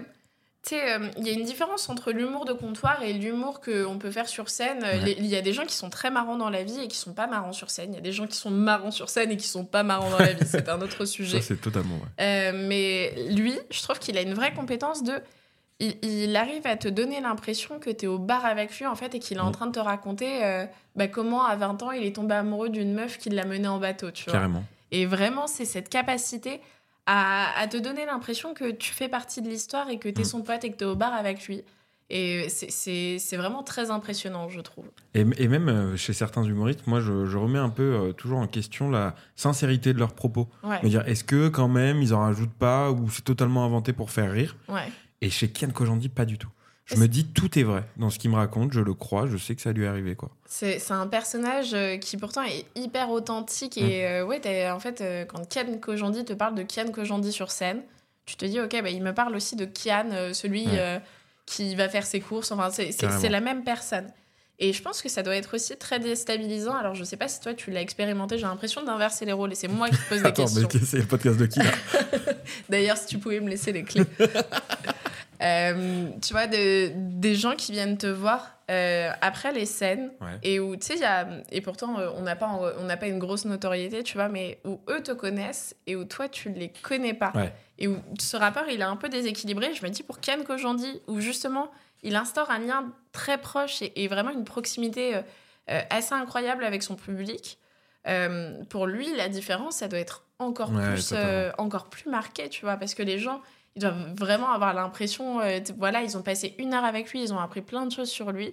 S2: tu sais, euh, il y a une différence entre l'humour de comptoir et l'humour qu'on peut faire sur scène. Euh,
S1: Ouais.
S2: Il y a des gens qui sont très marrants dans la vie et qui sont pas marrants sur scène. Il y a des gens qui sont marrants sur scène et qui sont pas marrants dans la vie. C'est un autre sujet.
S1: Ça, c'est totalement vrai.
S2: Euh, mais lui, je trouve qu'il a une vraie compétence de. Il, il arrive à te donner l'impression que tu es au bar avec lui en fait et qu'il est en train de te raconter euh, bah, comment à 20 ans il est tombé amoureux d'une meuf qui l'a mené en bateau. Tu vois.
S1: Carrément.
S2: Et vraiment, c'est cette capacité à, à te donner l'impression que tu fais partie de l'histoire et que tu es
S1: Mm.
S2: son pote et que tu es au bar avec lui. Et c'est- vraiment très impressionnant, je trouve.
S1: Et, et même euh, chez certains humoristes, moi, je, je remets un peu euh, toujours en question la sincérité de leurs propos.
S2: Ouais,
S1: Me dire, est-ce que quand même, ils en rajoutent pas ou c'est totalement inventé pour faire rire?
S2: Ouais.
S1: Et chez Kian Kojandi, pas du tout. Je me dis, tout est vrai dans ce qu'il me raconte, je le crois, je sais que ça lui est arrivé, quoi.
S2: C'est un personnage euh, qui pourtant est hyper authentique. Et
S1: Mm.
S2: euh, ouais, en fait, euh, quand Kian Kojandi te parle de Kian Kojandi sur scène, tu te dis, ok, bah, il me parle aussi de Kian, euh, celui
S1: Ouais.
S2: qui va faire ses courses. Enfin, c'est- la même personne. Et je pense que ça doit être aussi très déstabilisant. Alors, je sais pas si toi, tu l'as expérimenté. J'ai l'impression d'inverser les rôles et c'est moi qui te pose des
S1: Attends,
S2: questions.
S1: mais c'est le podcast de qui là?
S2: D'ailleurs, si tu pouvais me laisser les clés. Euh, tu vois, de- des gens qui viennent te voir euh, après les scènes
S1: Ouais.
S2: et où, tu sais, il y a- et pourtant, euh, on n'a pas, on n'a pas une grosse notoriété, tu vois, mais où eux te connaissent et où toi, tu les connais pas.
S1: Ouais.
S2: Et où ce rapport, il est un peu déséquilibré. Je me dis, pour Ken Kojandi, où justement, il instaure un lien très proche et, et vraiment une proximité euh, assez incroyable avec son public. Pour lui, la différence, ça doit être encore
S1: Ouais,
S2: plus, encore plus marqué, tu vois, parce que les gens, ils doivent vraiment avoir l'impression, euh, voilà, ils ont passé une heure avec lui, ils ont appris plein de choses sur lui,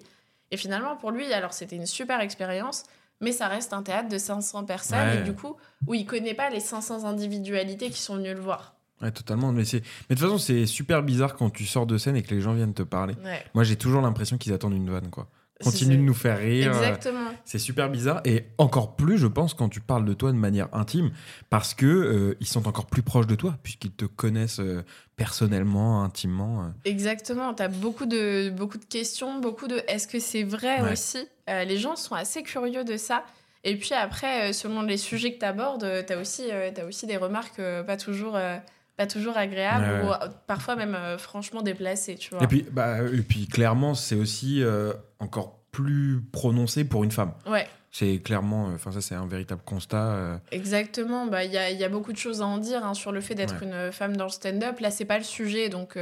S2: et finalement pour lui, alors c'était une super expérience, mais ça reste un théâtre de 500 personnes,
S1: Ouais.
S2: et du coup, où il connaît pas les 500 individualités qui sont venues le voir.
S1: Ouais, totalement. Mais, mais de toute façon, c'est super bizarre quand tu sors de scène et que les gens viennent te parler.
S2: Ouais.
S1: Moi, j'ai toujours l'impression qu'ils attendent une vanne, quoi. Continue de nous faire rire.
S2: Exactement.
S1: C'est super bizarre. Et encore plus, je pense, quand tu parles de toi de manière intime, parce que euh, ils sont encore plus proches de toi, puisqu'ils te connaissent euh, personnellement, intimement. euh.
S2: Exactement, tu as beaucoup de, beaucoup de questions, beaucoup de est-ce que c'est vrai
S1: Ouais.
S2: aussi? Euh, Les gens sont assez curieux de ça. Et puis après, euh, selon les sujets que tu abordes, tu as, aussi, euh, t'as aussi des remarques euh, pas, toujours, euh, pas toujours agréables
S1: Ouais,
S2: ou
S1: ouais.
S2: euh, parfois même euh, franchement déplacées. Tu vois.
S1: Et puis, bah, et puis, clairement, c'est aussi euh, encore plus prononcé pour une femme.
S2: Ouais,
S1: C'est clairement, euh, enfin, ça, c'est un véritable constat.
S2: exactement. Bah, Il y, a, y a beaucoup de choses à en dire hein, sur le fait d'être
S1: Ouais.
S2: une femme dans le stand-up. Là, c'est pas le sujet, donc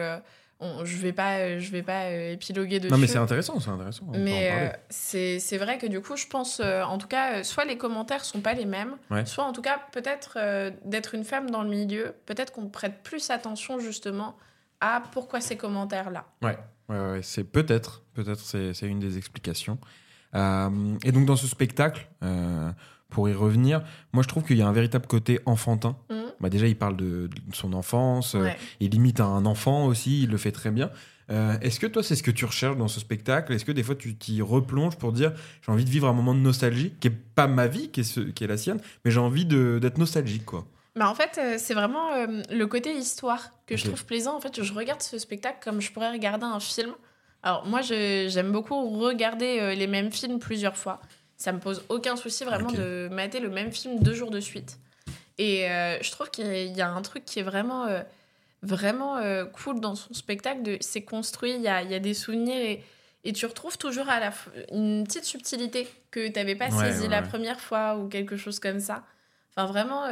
S2: on- je vais pas, euh, je vais pas euh, épiloguer dessus.
S1: Non, mais c'est intéressant, c'est intéressant. on
S2: Mais euh, c'est vrai que du coup, je pense, en tout cas, soit les commentaires sont pas les mêmes,
S1: Ouais.
S2: soit en tout cas, peut-être d'être une femme dans le milieu, peut-être qu'on prête plus attention justement à pourquoi ces commentaires-là.
S1: Ouais, ouais, ouais, c'est peut-être, peut-être c'est, une des explications. Euh, et donc dans ce spectacle, euh, pour y revenir, moi je trouve qu'il y a un véritable côté enfantin.
S2: Mhm.
S1: Bah déjà il parle de, de son enfance, euh,
S2: Ouais.
S1: il imite un enfant aussi, il le fait très bien. Euh, est-ce que toi c'est ce que tu recherches dans ce spectacle? Est-ce que des fois tu t'y replonges pour dire j'ai envie de vivre un moment de nostalgie qui est pas ma vie, qui est, ce- qui est la sienne, mais j'ai envie d'être nostalgique quoi?
S2: Mais en fait, euh, c'est vraiment le côté histoire que je trouve plaisant. En fait, je regarde ce spectacle comme je pourrais regarder un film. Alors moi, j'aime beaucoup regarder les mêmes films plusieurs fois. Ça me pose aucun souci vraiment de mater le même film deux jours de suite. Et euh, je trouve qu'il y a un truc qui est vraiment, euh, vraiment euh, cool dans son spectacle. de- C'est construit, il y a, y a des souvenirs et, et tu retrouves toujours à la une petite subtilité que tu n'avais pas
S1: Ouais,
S2: saisie
S1: ouais,
S2: la
S1: ouais.
S2: première fois ou quelque chose comme ça. Enfin, vraiment,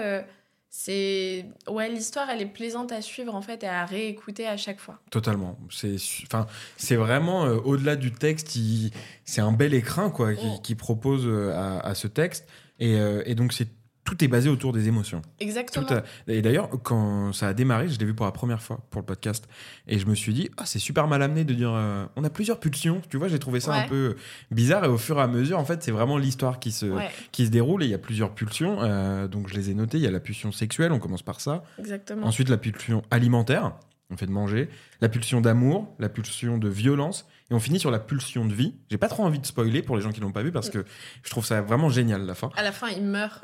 S2: c'est. Ouais, l'histoire, elle est plaisante à suivre en fait et à réécouter à chaque fois.
S1: Totalement. C'est, enfin, c'est vraiment au-delà du texte. il- c'est un bel écrin quoi qui,
S2: Mm.
S1: qui propose à, à ce texte. Et, et donc c'est tout est basé autour des émotions.
S2: Exactement.
S1: A- Et d'ailleurs, quand ça a démarré, je l'ai vu pour la première fois pour le podcast, et je me suis dit, ah, c'est super mal amené de dire, euh, on a plusieurs pulsions. Tu vois, j'ai trouvé ça un peu bizarre, et au fur et à mesure, en fait, c'est vraiment l'histoire qui se,
S2: Ouais,
S1: qui se déroule, et il y a plusieurs pulsions. euh, donc, je les ai notées. Il y a la pulsion sexuelle, on commence par ça.
S2: exactement.
S1: Ensuite, la pulsion alimentaire, on fait de manger. La pulsion d'amour, la pulsion de violence. Et on finit sur la pulsion de vie. J'ai pas trop envie de spoiler pour les gens qui l'ont pas vu parce que je trouve ça vraiment génial la fin.
S2: À la fin, il meurt.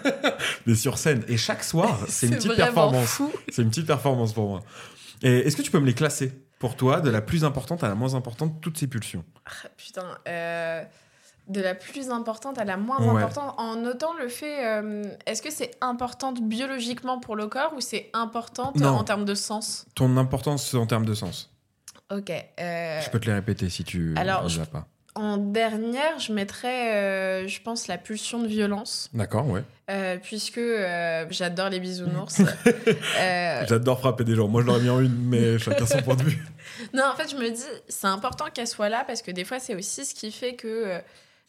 S1: Mais sur scène. Et chaque soir, c'est une petite performance. C'est une petite performance pour moi. Et est-ce que tu peux me les classer pour toi, de la plus importante à la moins importante, toutes ces pulsions?
S2: Ah, Putain, euh, de la plus importante à la moins
S1: Ouais.
S2: importante, en notant le fait, euh, est-ce que c'est importante biologiquement pour le corps ou c'est importante
S1: Non.
S2: en termes de sens?
S1: Ton importance en termes de sens.
S2: Ok. euh,
S1: Je peux te les répéter si tu
S2: alors, je-
S1: pas.
S2: En dernière, je mettrais, euh, je pense, la pulsion de violence,
S1: D'accord, ouais.
S2: euh, puisque euh, j'adore les bisounours. Euh,
S1: J'adore frapper des gens. Moi, je l'aurais mis en une, mais chacun son point de vue.
S2: Non, en fait, je me dis, c'est important qu'elle soit là parce que des fois, c'est aussi ce qui fait que euh,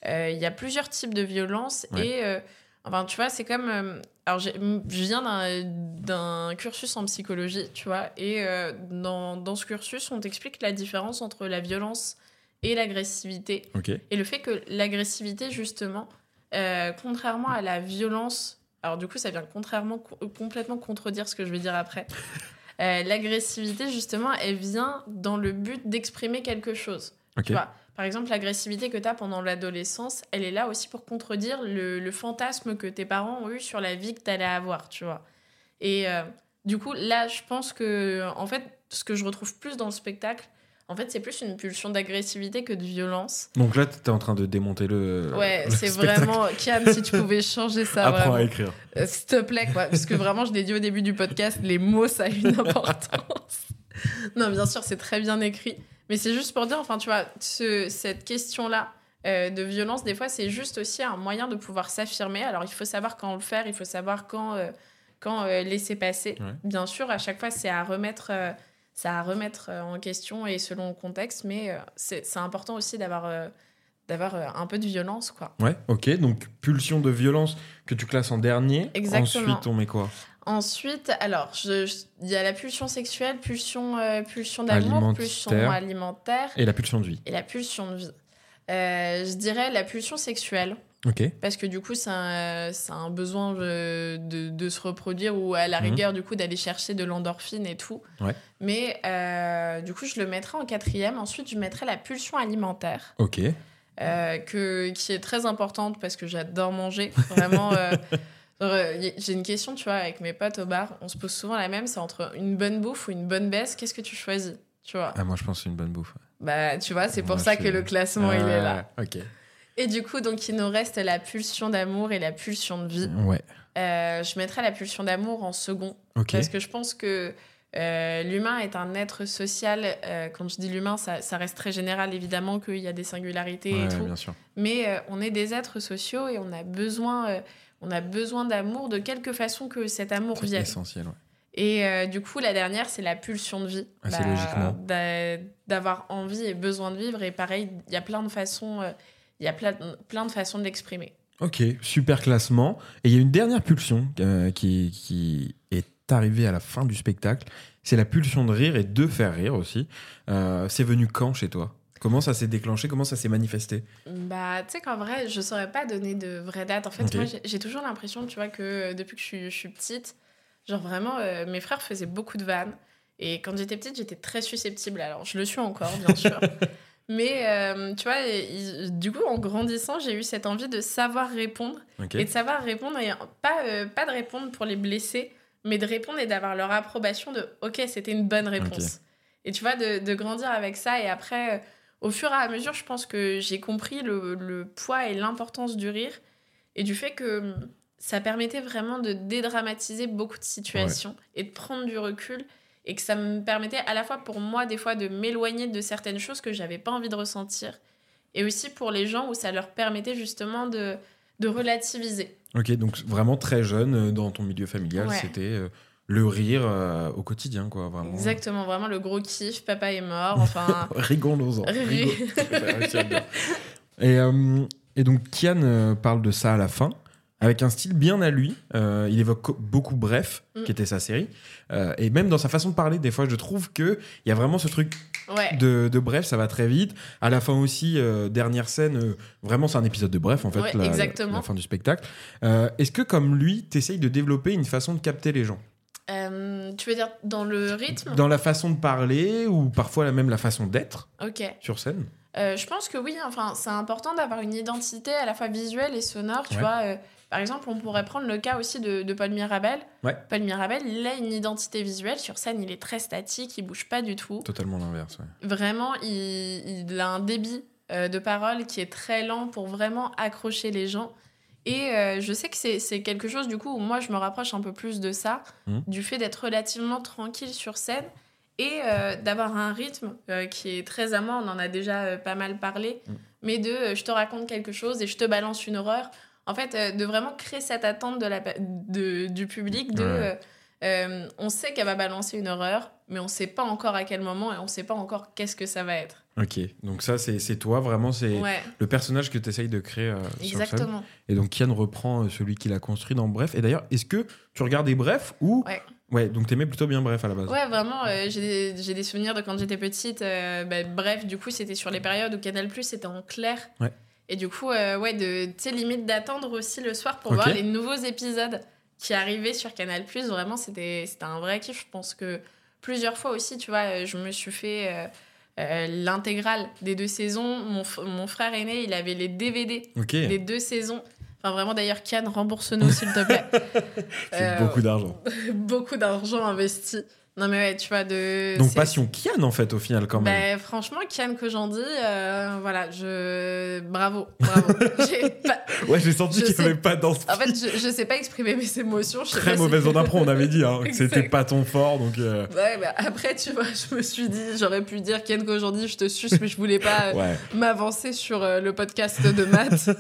S2: euh, il y a plusieurs types de violences
S1: Ouais.
S2: et euh, enfin, tu vois, c'est comme euh, alors je viens d'un- cursus en psychologie, tu vois, et euh, dans, dans ce cursus, on t'explique la différence entre la violence et l'agressivité et le fait que l'agressivité, justement, euh, contrairement à la violence, alors du coup, ça vient contrairement, co- complètement contredire ce que je vais dire après. L'agressivité, justement, elle vient dans le but d'exprimer quelque chose.
S1: Ok.
S2: Tu vois, par exemple, l'agressivité que tu as pendant l'adolescence, elle est là aussi pour contredire le, le fantasme que tes parents ont eu sur la vie que tu allais avoir, tu vois. Et euh, du coup, là, je pense que, en fait, ce que je retrouve plus dans le spectacle, en fait, c'est plus une pulsion d'agressivité que de violence.
S1: Donc là, tu es en train de démonter le.
S2: Ouais, c'est vraiment. Kian, si tu pouvais changer ça,
S1: Apprends
S2: vraiment.
S1: à écrire.
S2: Euh, S'il te plaît, quoi. Parce que vraiment, je l'ai dit au début du podcast, les mots, ça a une importance. non, bien sûr, c'est très bien écrit. Mais c'est juste pour dire, enfin, tu vois, ce- cette question-là euh, de violence, des fois, c'est juste aussi un moyen de pouvoir s'affirmer. Alors, il faut savoir quand le faire, il faut savoir quand, euh, quand euh, laisser passer.
S1: Ouais.
S2: Bien sûr, à chaque fois, c'est à remettre. c'est à remettre en question et selon le contexte, mais c'est important aussi d'avoir d'avoir un peu de violence, quoi.
S1: Ouais, ok. Donc, pulsion de violence que tu classes en dernier.
S2: Exactement.
S1: Ensuite, on met quoi?
S2: Ensuite, alors, il y a la pulsion sexuelle, pulsion, euh, pulsion d'amour,
S1: Alimentaire.
S2: pulsion alimentaire
S1: Et la pulsion de vie.
S2: et la pulsion de vie. Euh, je dirais la pulsion sexuelle,
S1: Ok.
S2: parce que du coup, c'est un, un besoin de, de, de se reproduire ou à la
S1: Mhm.
S2: rigueur, du coup, d'aller chercher de l'endorphine et tout.
S1: Ouais.
S2: Mais euh, du coup, je le mettrai en quatrième. Ensuite, je mettrai la pulsion alimentaire.
S1: Ok.
S2: euh, que, qui est très importante parce que j'adore manger. Vraiment, euh, j'ai une question, tu vois, avec mes potes au bar. On se pose souvent la même c'est entre une bonne bouffe ou une bonne baisse. Qu'est-ce que tu choisis Tu vois?
S1: Ah, moi, je pense une bonne bouffe.
S2: Bah, tu vois, c'est pour
S1: Moi,
S2: ça
S1: je
S2: que le classement, il est là.
S1: Ok.
S2: Et du coup, donc, il nous reste la pulsion d'amour et la pulsion de vie.
S1: Ouais.
S2: Euh, je mettrai la pulsion d'amour en second
S1: Ok.
S2: parce que je pense que euh, l'humain est un être social. Euh, quand je dis l'humain, ça, ça reste très général, évidemment, qu'il y a des singularités et
S1: Ouais,
S2: tout.
S1: bien sûr.
S2: Mais on est des êtres sociaux et on a besoin, on a besoin d'amour de quelque façon que cet amour
S1: C'est
S2: vienne.
S1: essentiel, ouais.
S2: Et euh, du coup, la dernière, c'est la pulsion de vie.
S1: Ah, c'est logiquement.
S2: d'a- D'avoir envie et besoin de vivre. Et pareil, il y a plein de façons, euh, il y a plein, plein de façons de l'exprimer.
S1: Ok, super classement. Et il y a une dernière pulsion euh, qui, qui est arrivée à la fin du spectacle. C'est la pulsion de rire et de faire rire aussi. Euh, c'est venu quand chez toi? Comment ça s'est déclenché? Comment ça s'est manifesté?
S2: Bah, tu sais qu'en vrai, je saurais pas donner de vraie date. En fait, moi, j'ai- toujours l'impression, tu vois, que euh, depuis que je suis, je suis petite, genre vraiment, euh, mes frères faisaient beaucoup de vannes. Et quand j'étais petite, j'étais très susceptible. Alors, je le suis encore, bien sûr. Mais, euh, tu vois, il- du coup, en grandissant, j'ai eu cette envie de savoir répondre. Et de savoir répondre, et pas, euh, pas de répondre pour les blesser, mais de répondre et d'avoir leur approbation de OK, c'était une bonne réponse. Et tu vois, de, de grandir avec ça. Et après, au fur et à mesure, je pense que j'ai compris le, le poids et l'importance du rire et du fait que hum, ça permettait vraiment de dédramatiser beaucoup de situations et de prendre du recul. Et que ça me permettait à la fois pour moi, des fois, de m'éloigner de certaines choses que j'avais pas envie de ressentir. Et aussi pour les gens où ça leur permettait justement de, de relativiser.
S1: Ok, donc vraiment très jeune euh, dans ton milieu familial,
S2: Ouais.
S1: c'était euh, le rire euh, au quotidien, quoi. Vraiment.
S2: Exactement, vraiment le gros kiff, papa est mort, enfin...
S1: Rigolons-en. Dire. et, euh, et donc, Kian euh, parle de ça à la fin. avec un style bien à lui. Euh, il évoque co- beaucoup Bref,
S2: Mm.
S1: qui était sa série. Euh, et même dans sa façon de parler, des fois, je trouve qu'il y a vraiment ce truc
S2: Ouais.
S1: de, de Bref, ça va très vite. À la fin aussi, euh, dernière scène, euh, vraiment, c'est un épisode de Bref, en fait,
S2: Ouais,
S1: la,
S2: exactement.
S1: la fin du spectacle. Euh, Est-ce que, comme lui, t'essayes de développer une façon de capter les gens?
S2: Euh, tu veux dire dans le rythme?
S1: Dans la façon de parler ou parfois même la façon d'être
S2: Ok.
S1: sur scène?
S2: Euh, je pense que oui, enfin, c'est important d'avoir une identité à la fois visuelle et sonore. Tu
S1: Ouais.
S2: vois, euh, par exemple, on pourrait prendre le cas aussi de, de Paul Mirabel.
S1: Ouais.
S2: Paul Mirabel, il a une identité visuelle. Sur scène, il est très statique, il bouge pas du tout.
S1: Totalement l'inverse, ouais.
S2: Vraiment, il, il a un débit de parole qui est très lent pour vraiment accrocher les gens. Et euh, je sais que c'est quelque chose, du coup, où moi, je me rapproche un peu plus de ça,
S1: Mhm.
S2: du fait d'être relativement tranquille sur scène et euh, d'avoir un rythme euh, qui est très à moi. On en a déjà pas mal parlé,
S1: Mhm.
S2: mais de je te raconte quelque chose et je te balance une horreur. En fait, de vraiment créer cette attente de la, de, du public de.
S1: Ouais.
S2: on sait qu'elle va balancer une horreur, mais on sait pas encore à quel moment et on sait pas encore qu'est-ce que ça va être.
S1: Ok, donc ça, c'est toi, vraiment, c'est
S2: Ouais,
S1: le personnage que tu essayes de créer euh, sur
S2: exactement.
S1: Et donc, Kian reprend euh, celui qu'il a construit dans Bref. Et d'ailleurs, est-ce que tu regardais Bref ou.
S2: Ouais.
S1: Ouais, donc t'aimais plutôt bien Bref à la base.
S2: Ouais, vraiment, euh, j'ai des, souvenirs de quand j'étais petite. euh, bah, bref, du coup, c'était sur les périodes où Canal Plus était en clair.
S1: Ouais.
S2: Et du coup, euh, ouais, de, tu limite d'attendre aussi le soir pour voir les nouveaux épisodes qui arrivaient sur Canal Plus. Vraiment, c'était c'était un vrai kiff. Je pense que plusieurs fois aussi, tu vois, euh, je me suis fait euh, euh, l'intégrale des deux saisons. Mon, mon frère aîné, il avait les DVD
S1: Ok,
S2: des deux saisons. Enfin, vraiment, d'ailleurs, Kian, rembourse-nous, s'il te plaît.
S1: c'est
S2: Euh,
S1: beaucoup d'argent.
S2: beaucoup d'argent investi. Non, mais ouais, tu vois, de.
S1: Donc, passion Kian en fait, au final, quand même.
S2: Ben, franchement, Kian Kojandi, euh, voilà, je. Bravo, bravo. Pas-
S1: ouais, j'ai senti qu'il n'y
S2: sais-
S1: avait pas dans ce
S2: En fait, je, je sais pas exprimer mes émotions. Je sais
S1: Très
S2: pas si-
S1: mauvaise en impro, on avait dit hein, que c'était pas ton fort, donc. euh,
S2: Ouais, bah, après, tu vois, je me suis dit, j'aurais pu dire Kian Kojandi, je te suce, mais je voulais pas euh,
S1: Ouais.
S2: m'avancer sur euh, le podcast de maths.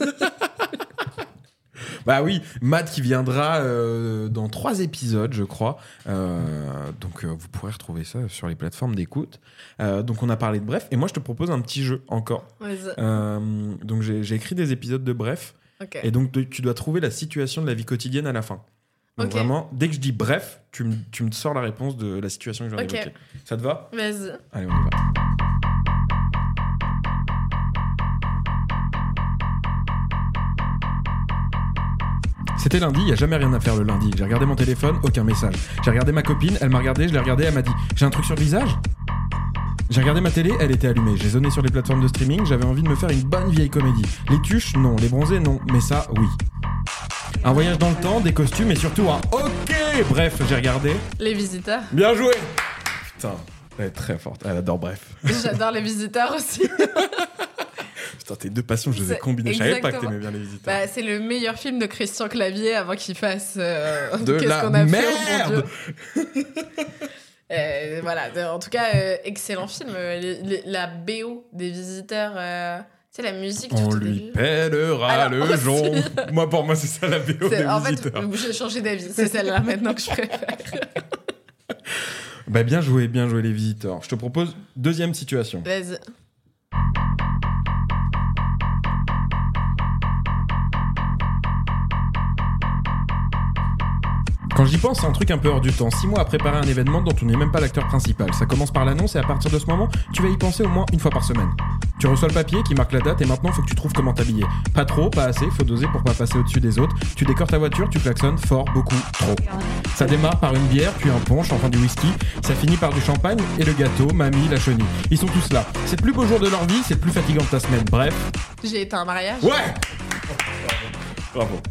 S1: Bah oui, Matt qui viendra euh, dans trois épisodes, je crois. Euh, donc euh, vous pourrez retrouver ça sur les plateformes d'écoute. Donc on a parlé de Bref, et moi je te propose un petit jeu encore. Donc j'ai j'ai écrit des épisodes de Bref, et donc tu- dois trouver la situation de la vie quotidienne à la fin. Donc vraiment, dès que je dis Bref, tu me, tu me sors la réponse de la situation que je viens
S2: Ok.
S1: d'évoquer. Ça te va?
S2: Vas-y.
S1: Allez, on y va. C'était lundi, il a jamais rien à faire le lundi. J'ai regardé mon téléphone, aucun message. J'ai regardé ma copine, elle m'a regardé, je l'ai regardé, elle m'a dit J'ai un truc sur le visage? J'ai regardé ma télé, elle était allumée. J'ai zoné sur les plateformes de streaming, j'avais envie de me faire une bonne vieille comédie. Les tuches, non. Les bronzés, non. Mais ça, oui. Un voyage dans le temps, des costumes et surtout un OK Bref, j'ai regardé.
S2: Les visiteurs.
S1: Bien joué Putain, elle est très forte. Elle adore Bref.
S2: J'adore les visiteurs aussi.
S1: Putain, tes deux passions, je les ai combinées. Je savais pas que t'aimais bien les visiteurs.
S2: Bah, c'est le meilleur film de Christian Clavier avant qu'il fasse. euh,
S1: de
S2: Qu'est-ce
S1: la
S2: qu'on a
S1: merde
S2: fait, oh. Euh, voilà, en tout cas, euh, excellent film. Euh, les- les- la BO des visiteurs, tu sais, la musique.
S1: On lui pèlera
S2: Alors,
S1: le
S2: aussi.
S1: jonc. Moi, pour moi, c'est ça la BO des
S2: En fait,
S1: visiteurs.
S2: euh, j'ai changé d'avis. C'est celle-là maintenant que je préfère.
S1: Bah, bien joué, bien joué les visiteurs. Je te propose deuxième situation.
S2: Vas-y.
S1: Quand j'y pense, c'est un truc un peu hors du temps. Six mois à préparer un événement dont tu n'es même pas l'acteur principal. Ça commence par l'annonce et à partir de ce moment, tu vas y penser au moins une fois par semaine. Tu reçois le papier qui marque la date et maintenant faut que tu trouves comment t'habiller. Pas trop, pas assez, faut doser pour pas passer au-dessus des autres. Tu décores ta voiture, tu klaxonnes fort, beaucoup, trop. Ça démarre par une bière, puis un punch, enfin du whisky. Ça finit par du champagne et le gâteau, mamie, la chenille. Ils sont tous là. C'est le plus beau jour de leur vie, c'est le plus fatigant de ta semaine. Bref.
S2: J'ai été à un mariage.
S1: Ouais Bravo.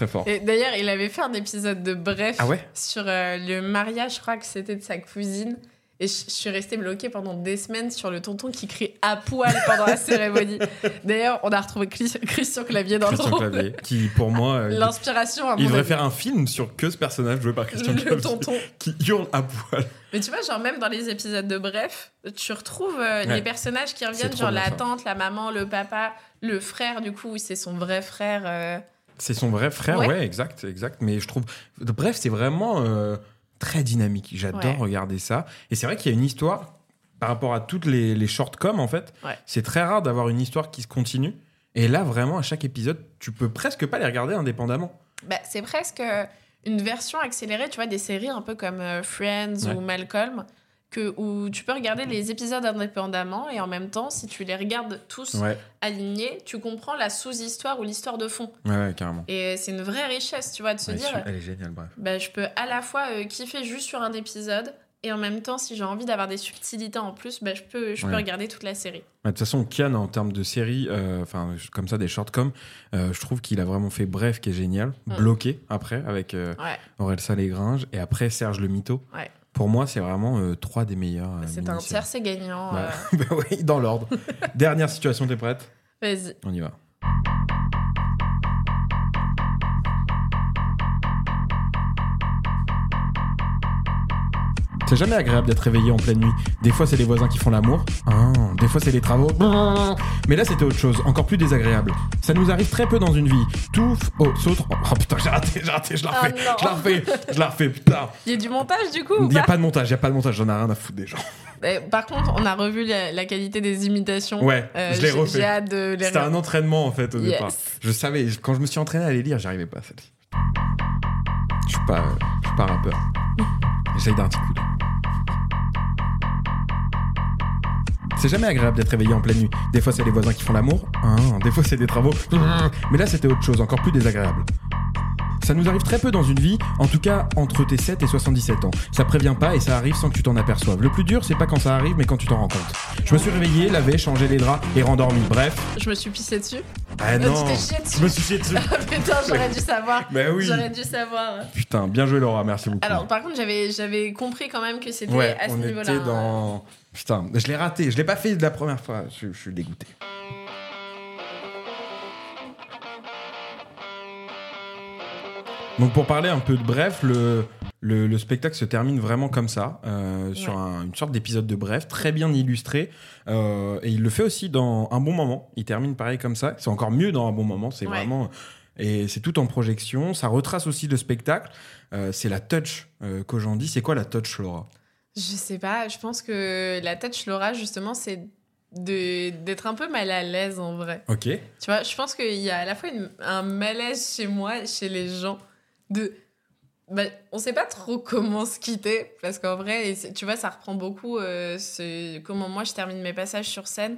S1: Très fort.
S2: Et d'ailleurs, il avait fait un épisode de Bref
S1: Ah ouais
S2: sur euh, le mariage, je crois que c'était de sa cousine. Et je, je suis restée bloquée pendant des semaines sur le tonton qui crie à poil pendant la cérémonie. D'ailleurs, on a retrouvé Chris- Christian Clavier dans
S1: Christian
S2: le rôle.
S1: Clavier, qui pour moi. euh,
S2: L'inspiration,
S1: il devrait
S2: avis.
S1: faire un film sur que ce personnage joué par Christian
S2: le
S1: Clavier
S2: tonton.
S1: qui hurle à poil.
S2: Mais tu vois, genre même dans les épisodes de Bref, tu retrouves euh,
S1: Ouais.
S2: les personnages qui reviennent, genre la
S1: ça.
S2: tante, la maman, le papa, le frère, du coup, c'est son vrai frère. euh.
S1: C'est son vrai frère,
S2: Ouais.
S1: ouais, exact, exact. Mais je trouve. Bref, c'est vraiment euh, très dynamique. J'adore
S2: Ouais.
S1: regarder ça. Et c'est vrai qu'il y a une histoire par rapport à toutes les, les shortcoms, en fait.
S2: Ouais.
S1: C'est très rare d'avoir une histoire qui se continue. Et là, vraiment, à chaque épisode, tu peux presque pas les regarder indépendamment.
S2: Bah, c'est presque euh, une version accélérée, tu vois, des séries un peu comme euh, Friends ou Malcolm, que, où tu peux regarder les épisodes indépendamment et en même temps, si tu les regardes tous
S1: Ouais,
S2: alignés, tu comprends la sous-histoire ou l'histoire de fond.
S1: ouais, ouais, carrément.
S2: Et c'est une vraie richesse, tu vois, de se dire,
S1: elle est géniale, bref.
S2: bah, je peux à la fois euh, kiffer juste sur un épisode et en même temps, si j'ai envie d'avoir des subtilités en plus, bah, je, peux, je
S1: Ouais.
S2: peux regarder toute la série.
S1: Bah, De toute façon, Kian, en termes de série, euh, enfin, comme ça, des shortcoms, euh, je trouve qu'il a vraiment fait Bref, qui est génial.
S2: Mm.
S1: Bloqué, après, avec euh,
S2: Ouais,
S1: Aurel Salégringe. Et après, Serge le Mytho.
S2: Ouais.
S1: Pour moi, c'est vraiment euh, trois des meilleurs. euh,
S2: c'est un
S1: mini-séries.
S2: tiercé gagnant.
S1: Bah,
S2: euh,
S1: bah oui, dans l'ordre. Dernière situation, t'es prête?
S2: Vas-y.
S1: On y va. C'est jamais agréable d'être réveillé en pleine nuit. Des fois, c'est les voisins qui font l'amour. Ah, des fois, c'est les travaux. Mais là, c'était autre chose, encore plus désagréable. Ça nous arrive très peu dans une vie. Tout oh, saute. Oh putain, j'ai raté, j'ai raté, je la
S2: Oh
S1: refais, je la refais, je la refais, putain.
S2: Il y a du montage du coup ou
S1: Il n'y a
S2: pas
S1: de montage, il n'y a pas de montage, j'en ai rien à foutre des gens.
S2: Par contre, on a revu la, la qualité des imitations.
S1: Ouais,
S2: Euh,
S1: je l'ai
S2: J'ai
S1: refait.
S2: hâte de les
S1: C'était un entraînement en fait au
S2: Yes.
S1: départ. Je savais, quand je me suis entraîné à les lire, j'arrivais pas à celle-ci. Je suis pas, je suis pas rappeur. J'essaye d'articuler. C'est jamais agréable d'être réveillé en pleine nuit. Des fois, c'est les voisins qui font l'amour. Ah, des fois, c'est des travaux. Mais là, c'était autre chose, encore plus désagréable. Ça nous arrive très peu dans une vie, en tout cas entre tes 7 et 77 ans. Ça prévient pas et ça arrive sans que tu t'en aperçoives. Le plus dur, c'est pas quand ça arrive, mais quand tu t'en rends compte. Je me suis réveillé, lavé, changé les draps et rendormi. Bref.
S2: Je me suis pissé dessus.
S1: Ah
S2: Euh,
S1: non
S2: tu t'es chié dessus.
S1: Je me suis chié dessus.
S2: Putain, j'aurais dû savoir.
S1: Bah oui
S2: J'aurais dû savoir.
S1: Putain, bien joué Laura, merci beaucoup.
S2: Alors, par contre, j'avais j'avais compris quand même que c'était
S1: ouais,
S2: à ce
S1: on
S2: niveau-là.
S1: était dans... Putain, je l'ai raté, je l'ai pas fait de la première fois, je, je suis dégoûté. Donc pour parler un peu de bref, le, le, le spectacle se termine vraiment comme ça, euh, sur un- une sorte d'épisode de bref, très bien illustré. euh, et il le fait aussi dans un bon moment. Il termine pareil comme ça. C'est encore mieux dans un bon moment. C'est
S2: Ouais.
S1: vraiment. Et c'est tout en projection. Ça retrace aussi le spectacle. Euh, c'est la touch qu'aujourd'hui. C'est quoi la touch, Laura?
S2: Je sais pas, je pense que la touch Laura, justement, c'est d'être un peu mal à l'aise en vrai.
S1: Ok.
S2: Tu vois, je pense qu'il y a à la fois une- un malaise chez moi chez les gens de. Bah, on sait pas trop comment se quitter parce qu'en vrai, tu vois, ça reprend beaucoup euh, ce- comment moi je termine mes passages sur scène.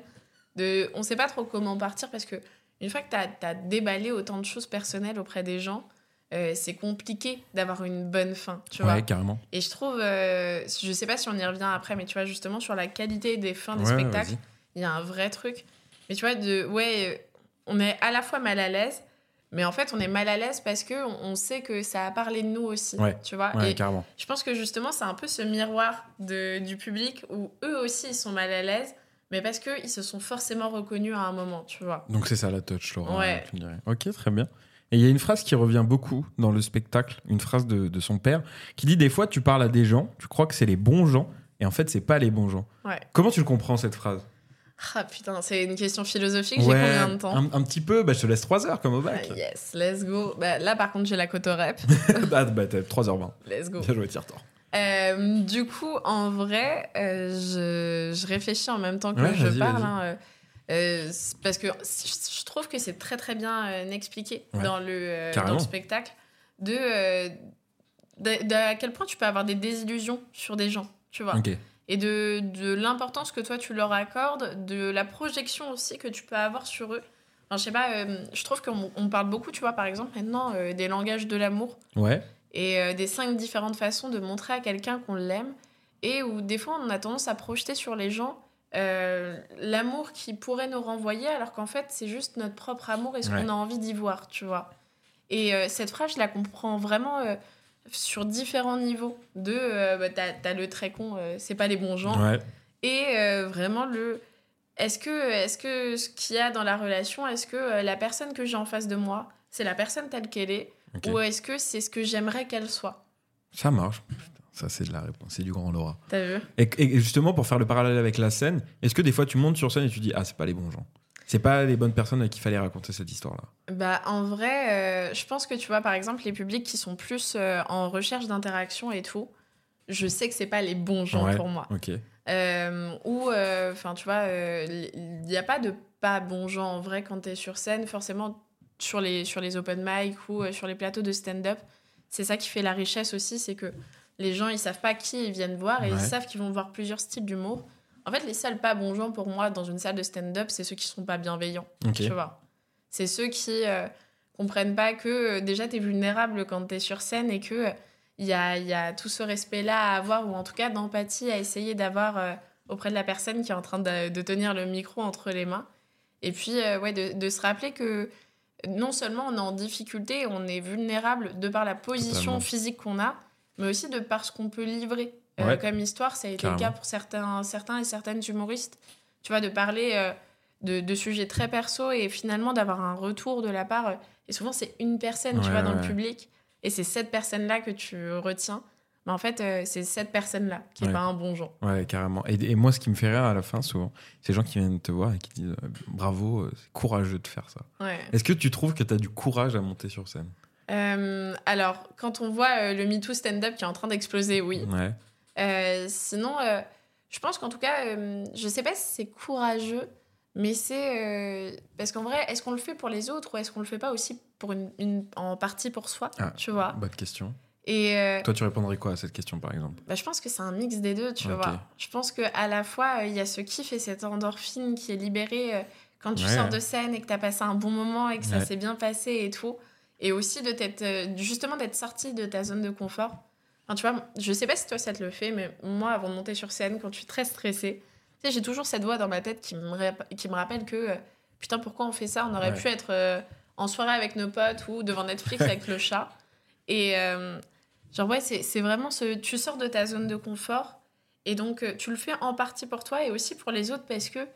S2: De, on sait pas trop comment partir parce que une fois que tu as, déballé autant de choses personnelles auprès des gens, euh, c'est compliqué d'avoir une bonne fin, tu vois.
S1: Ouais, carrément.
S2: Et je trouve, euh, je sais pas si on y revient après, mais tu vois, justement, sur la qualité des fins des
S1: Ouais,
S2: spectacles, il y a un vrai truc. Mais tu vois, de, ouais, on est à la fois mal à l'aise, mais en fait, on est mal à l'aise parce que on, sait que ça a parlé de nous aussi.
S1: Ouais.
S2: Tu vois
S1: Ouais,
S2: Et
S1: carrément.
S2: je pense que justement, c'est un peu ce miroir de, du public où eux aussi, ils sont mal à l'aise, mais parce qu'ils se sont forcément reconnus à un moment, tu vois.
S1: Donc c'est ça la touch, Laura.
S2: Ouais.
S1: tu me dirais. Ok, très bien. Et il y a une phrase qui revient beaucoup dans le spectacle, une phrase de, de son père, qui dit des fois tu parles à des gens, tu crois que c'est les bons gens, et en fait c'est pas les bons gens.
S2: Ouais.
S1: Comment tu le comprends cette phrase?
S2: Ah putain, c'est une question philosophique, j'ai combien de temps
S1: un, un petit peu, bah, je te laisse 3 heures comme au
S2: Ah,
S1: bac.
S2: Yes, let's go. Bah, là, par contre, j'ai la cotorep.
S1: ah, bah, t'as 3h20.
S2: Let's go.
S1: Bien joué, tire-toi.
S2: Euh, du coup, en vrai, euh, je, je réfléchis en même temps que
S1: Ouais,
S2: je parle. hein, euh, euh, parce que je trouve que c'est très très bien expliqué
S1: Ouais.
S2: dans, le, dans
S1: Carrément.
S2: le spectacle de, de, de à quel point tu peux avoir des désillusions sur des gens, tu vois.
S1: Ok.
S2: Et de, de l'importance que toi tu leur accordes, de la projection aussi que tu peux avoir sur eux. Enfin, je sais pas, euh, je trouve qu'on on parle beaucoup, tu vois, par exemple, maintenant, euh, des langages de l'amour
S1: Ouais.
S2: et euh, des cinq différentes façons de montrer à quelqu'un qu'on l'aime et où des fois on a tendance à projeter sur les gens l'amour qui pourrait nous renvoyer alors qu'en fait c'est juste notre propre amour et ce
S1: Ouais.
S2: qu'on a envie d'y voir, tu vois. Et cette phrase, je la comprends vraiment sur différents niveaux. De, euh, bah, t'as, t'as le très con, euh, c'est pas les bons gens.
S1: Ouais.
S2: Et euh, vraiment le... Est-ce que, est-ce que ce qu'il y a dans la relation, est-ce que euh, la personne que j'ai en face de moi, c'est la personne telle qu'elle est ou est-ce que c'est ce que j'aimerais qu'elle soit?
S1: Ça marche. Ça, c'est de la réponse. C'est du grand Laura.
S2: T'as vu?
S1: Et, et justement, pour faire le parallèle avec la scène, est-ce que des fois tu montes sur scène et tu dis Ah, c'est pas les bons gens? C'est pas les bonnes personnes à qui fallait raconter cette histoire-là
S2: Bah en vrai, euh, je pense que tu vois par exemple les publics qui sont plus euh, en recherche d'interaction et tout, je sais que c'est pas les bons gens
S1: Ouais.
S2: pour moi.
S1: Ok.
S2: Euh, ou, enfin, tu vois, il n'y a pas de pas bons gens en vrai quand tu es sur scène, forcément sur les, sur les open mic ou sur les plateaux de stand-up. C'est ça qui fait la richesse aussi, c'est que les gens, ils savent pas qui ils viennent voir et
S1: Ouais.
S2: ils savent qu'ils vont voir plusieurs styles d'humour. En fait, les seuls pas bons gens pour moi dans une salle de stand-up, c'est ceux qui sont pas bienveillants. Tu vois. C'est ceux qui euh, comprennent pas que euh, déjà tu es vulnérable quand tu es sur scène et que il y a, il y a tout ce respect-là à avoir, ou en tout cas d'empathie à essayer d'avoir euh, auprès de la personne qui est en train de, de tenir le micro entre les mains. Et puis, euh, ouais, de, de se rappeler que non seulement on est en difficulté, on est vulnérable de par la position
S1: Totalement.
S2: physique qu'on a, mais aussi de par ce qu'on peut livrer
S1: Ouais.
S2: comme histoire. Ça a été le cas pour certains, certains et certaines humoristes. Tu vois, de parler euh, de, de sujets très perso et finalement d'avoir un retour de la part. euh, et souvent, c'est une personne, tu vois, dans le public. Et c'est cette personne-là que tu retiens. Mais en fait, euh, c'est cette personne-là qui n'est
S1: Ouais.
S2: pas un bon genre.
S1: Ouais, carrément. Et, et moi, ce qui me fait rire à la fin, souvent, c'est les gens qui viennent te voir et qui disent euh, bravo, euh, c'est courageux de faire ça.
S2: Ouais.
S1: Est-ce que tu trouves que tu as du courage à monter sur scène?
S2: Euh, alors, quand on voit euh, le MeToo stand-up qui est en train d'exploser, oui.
S1: Ouais.
S2: Euh, sinon, euh, je pense qu'en tout cas, euh, je sais pas si c'est courageux, mais c'est. euh, parce qu'en vrai, est-ce qu'on le fait pour les autres ou est-ce qu'on le fait pas aussi pour une, une- en partie pour soi
S1: Ah.
S2: Tu vois?
S1: Bonne question.
S2: Et
S1: Toi, tu répondrais quoi à cette question, par exemple?
S2: bah, je pense que c'est un mix des deux, tu vois. Je pense qu'à la fois, il y a ce kiff et cette endorphine qui est libérée quand tu
S1: Ouais,
S2: sors
S1: ouais.
S2: de scène et que tu as passé un bon moment et que ça s'est bien passé et tout. Et aussi de t'être, justement d'être sorti de ta zone de confort. Enfin, tu vois, je sais pas si toi ça te le fait, mais moi, avant de monter sur scène, quand je suis très stressée, tu sais, j'ai toujours cette voix dans ma tête qui me, rap- qui me rappelle que euh, putain, pourquoi on fait ça? On aurait
S1: Ouais.
S2: pu être euh, en soirée avec nos potes ou devant Netflix avec le chat. Et euh, genre, ouais, c'est vraiment ce. Tu sors de ta zone de confort et donc tu le fais en partie pour toi et aussi pour les autres parce que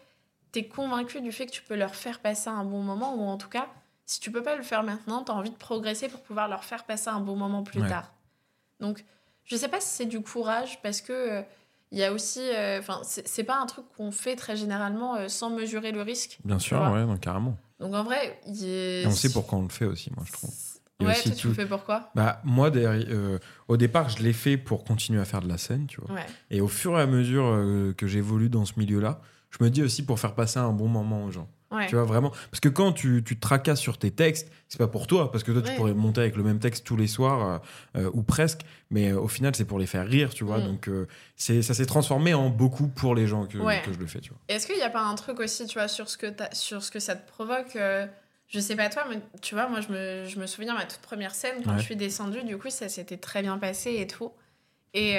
S2: tu es convaincu du fait que tu peux leur faire passer un bon moment ou en tout cas, si tu peux pas le faire maintenant, tu as envie de progresser pour pouvoir leur faire passer un bon moment plus
S1: Ouais.
S2: tard. Donc, je sais pas si c'est du courage parce que euh, il y a aussi. euh, Enfin, c'est c'est pas un truc qu'on fait très généralement euh, sans mesurer le risque.
S1: Bien sûr, ouais, non, carrément.
S2: Donc, en vrai, il est...
S1: Et on sait pourquoi on le fait aussi, moi, je trouve. Y
S2: Ouais, toi, tu le fais pourquoi
S1: Bah, moi, euh, au départ, je l'ai fait pour continuer à faire de la scène, tu vois.
S2: Ouais.
S1: Et au fur et à mesure que j'évolue dans ce milieu-là, je me dis aussi pour faire passer un bon moment aux gens.
S2: Ouais.
S1: Tu vois, vraiment. Parce que quand tu, tu te tracasses sur tes textes, c'est pas pour toi, parce que toi, tu pourrais monter avec le même texte tous les soirs, euh, euh, ou presque, mais euh, au final, c'est pour les faire rire, tu vois.
S2: Mm.
S1: Donc, euh, c'est ça s'est transformé en beaucoup pour les gens que,
S2: Ouais.
S1: que je le fais, tu vois.
S2: Est-ce qu'il n'y a pas un truc aussi, tu vois, sur ce que, sur ce que ça te provoque Je sais pas toi, mais tu vois, moi, je me, je me souviens ma toute première scène, quand je suis descendue, du coup, ça s'était très bien passé et tout. Et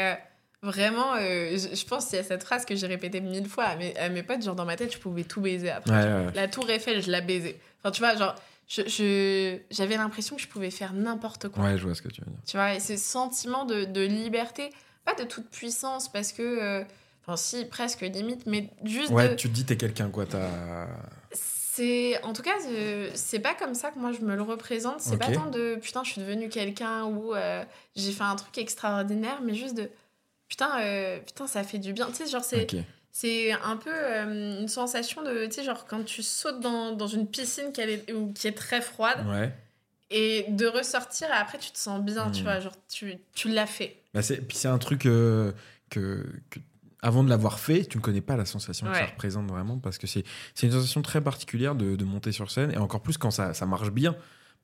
S2: vraiment, euh, je, je pense qu'il y a cette phrase que j'ai répétée mille fois à mes, à mes potes, genre dans ma tête, je pouvais tout baiser après.
S1: Ouais,
S2: tu vois.
S1: ouais, ouais.
S2: La tour Eiffel, je la baisais. Enfin, tu vois, genre, je, je- j'avais l'impression que je pouvais faire n'importe quoi.
S1: Ouais, je vois ce que tu veux dire.
S2: Tu vois, et ce sentiment de, de liberté, pas de toute puissance, parce que. euh, Enfin, si, presque limite, mais juste
S1: Ouais,
S2: de.
S1: tu te dis, t'es quelqu'un, quoi. T'as.
S2: C'est. En tout cas, euh, c'est pas comme ça que moi je me le représente. C'est pas tant de putain, je suis devenue quelqu'un ou euh, j'ai fait un truc extraordinaire, mais juste de putain, euh, putain, ça fait du bien. Tu sais, genre, c'est. C'est un peu euh, une sensation de, tu sais, genre quand tu sautes dans, dans une piscine qui est, ou qui est très froide
S1: Ouais.
S2: et de ressortir et après tu te sens bien, tu
S1: Mhm.
S2: vois, genre tu, tu l'as fait.
S1: Bah, c'est- puis c'est un truc euh, que, que- avant de l'avoir fait, tu ne connais pas la sensation que ça représente vraiment parce que c'est c'est une sensation très particulière de, de monter sur scène et encore plus quand ça, ça marche bien.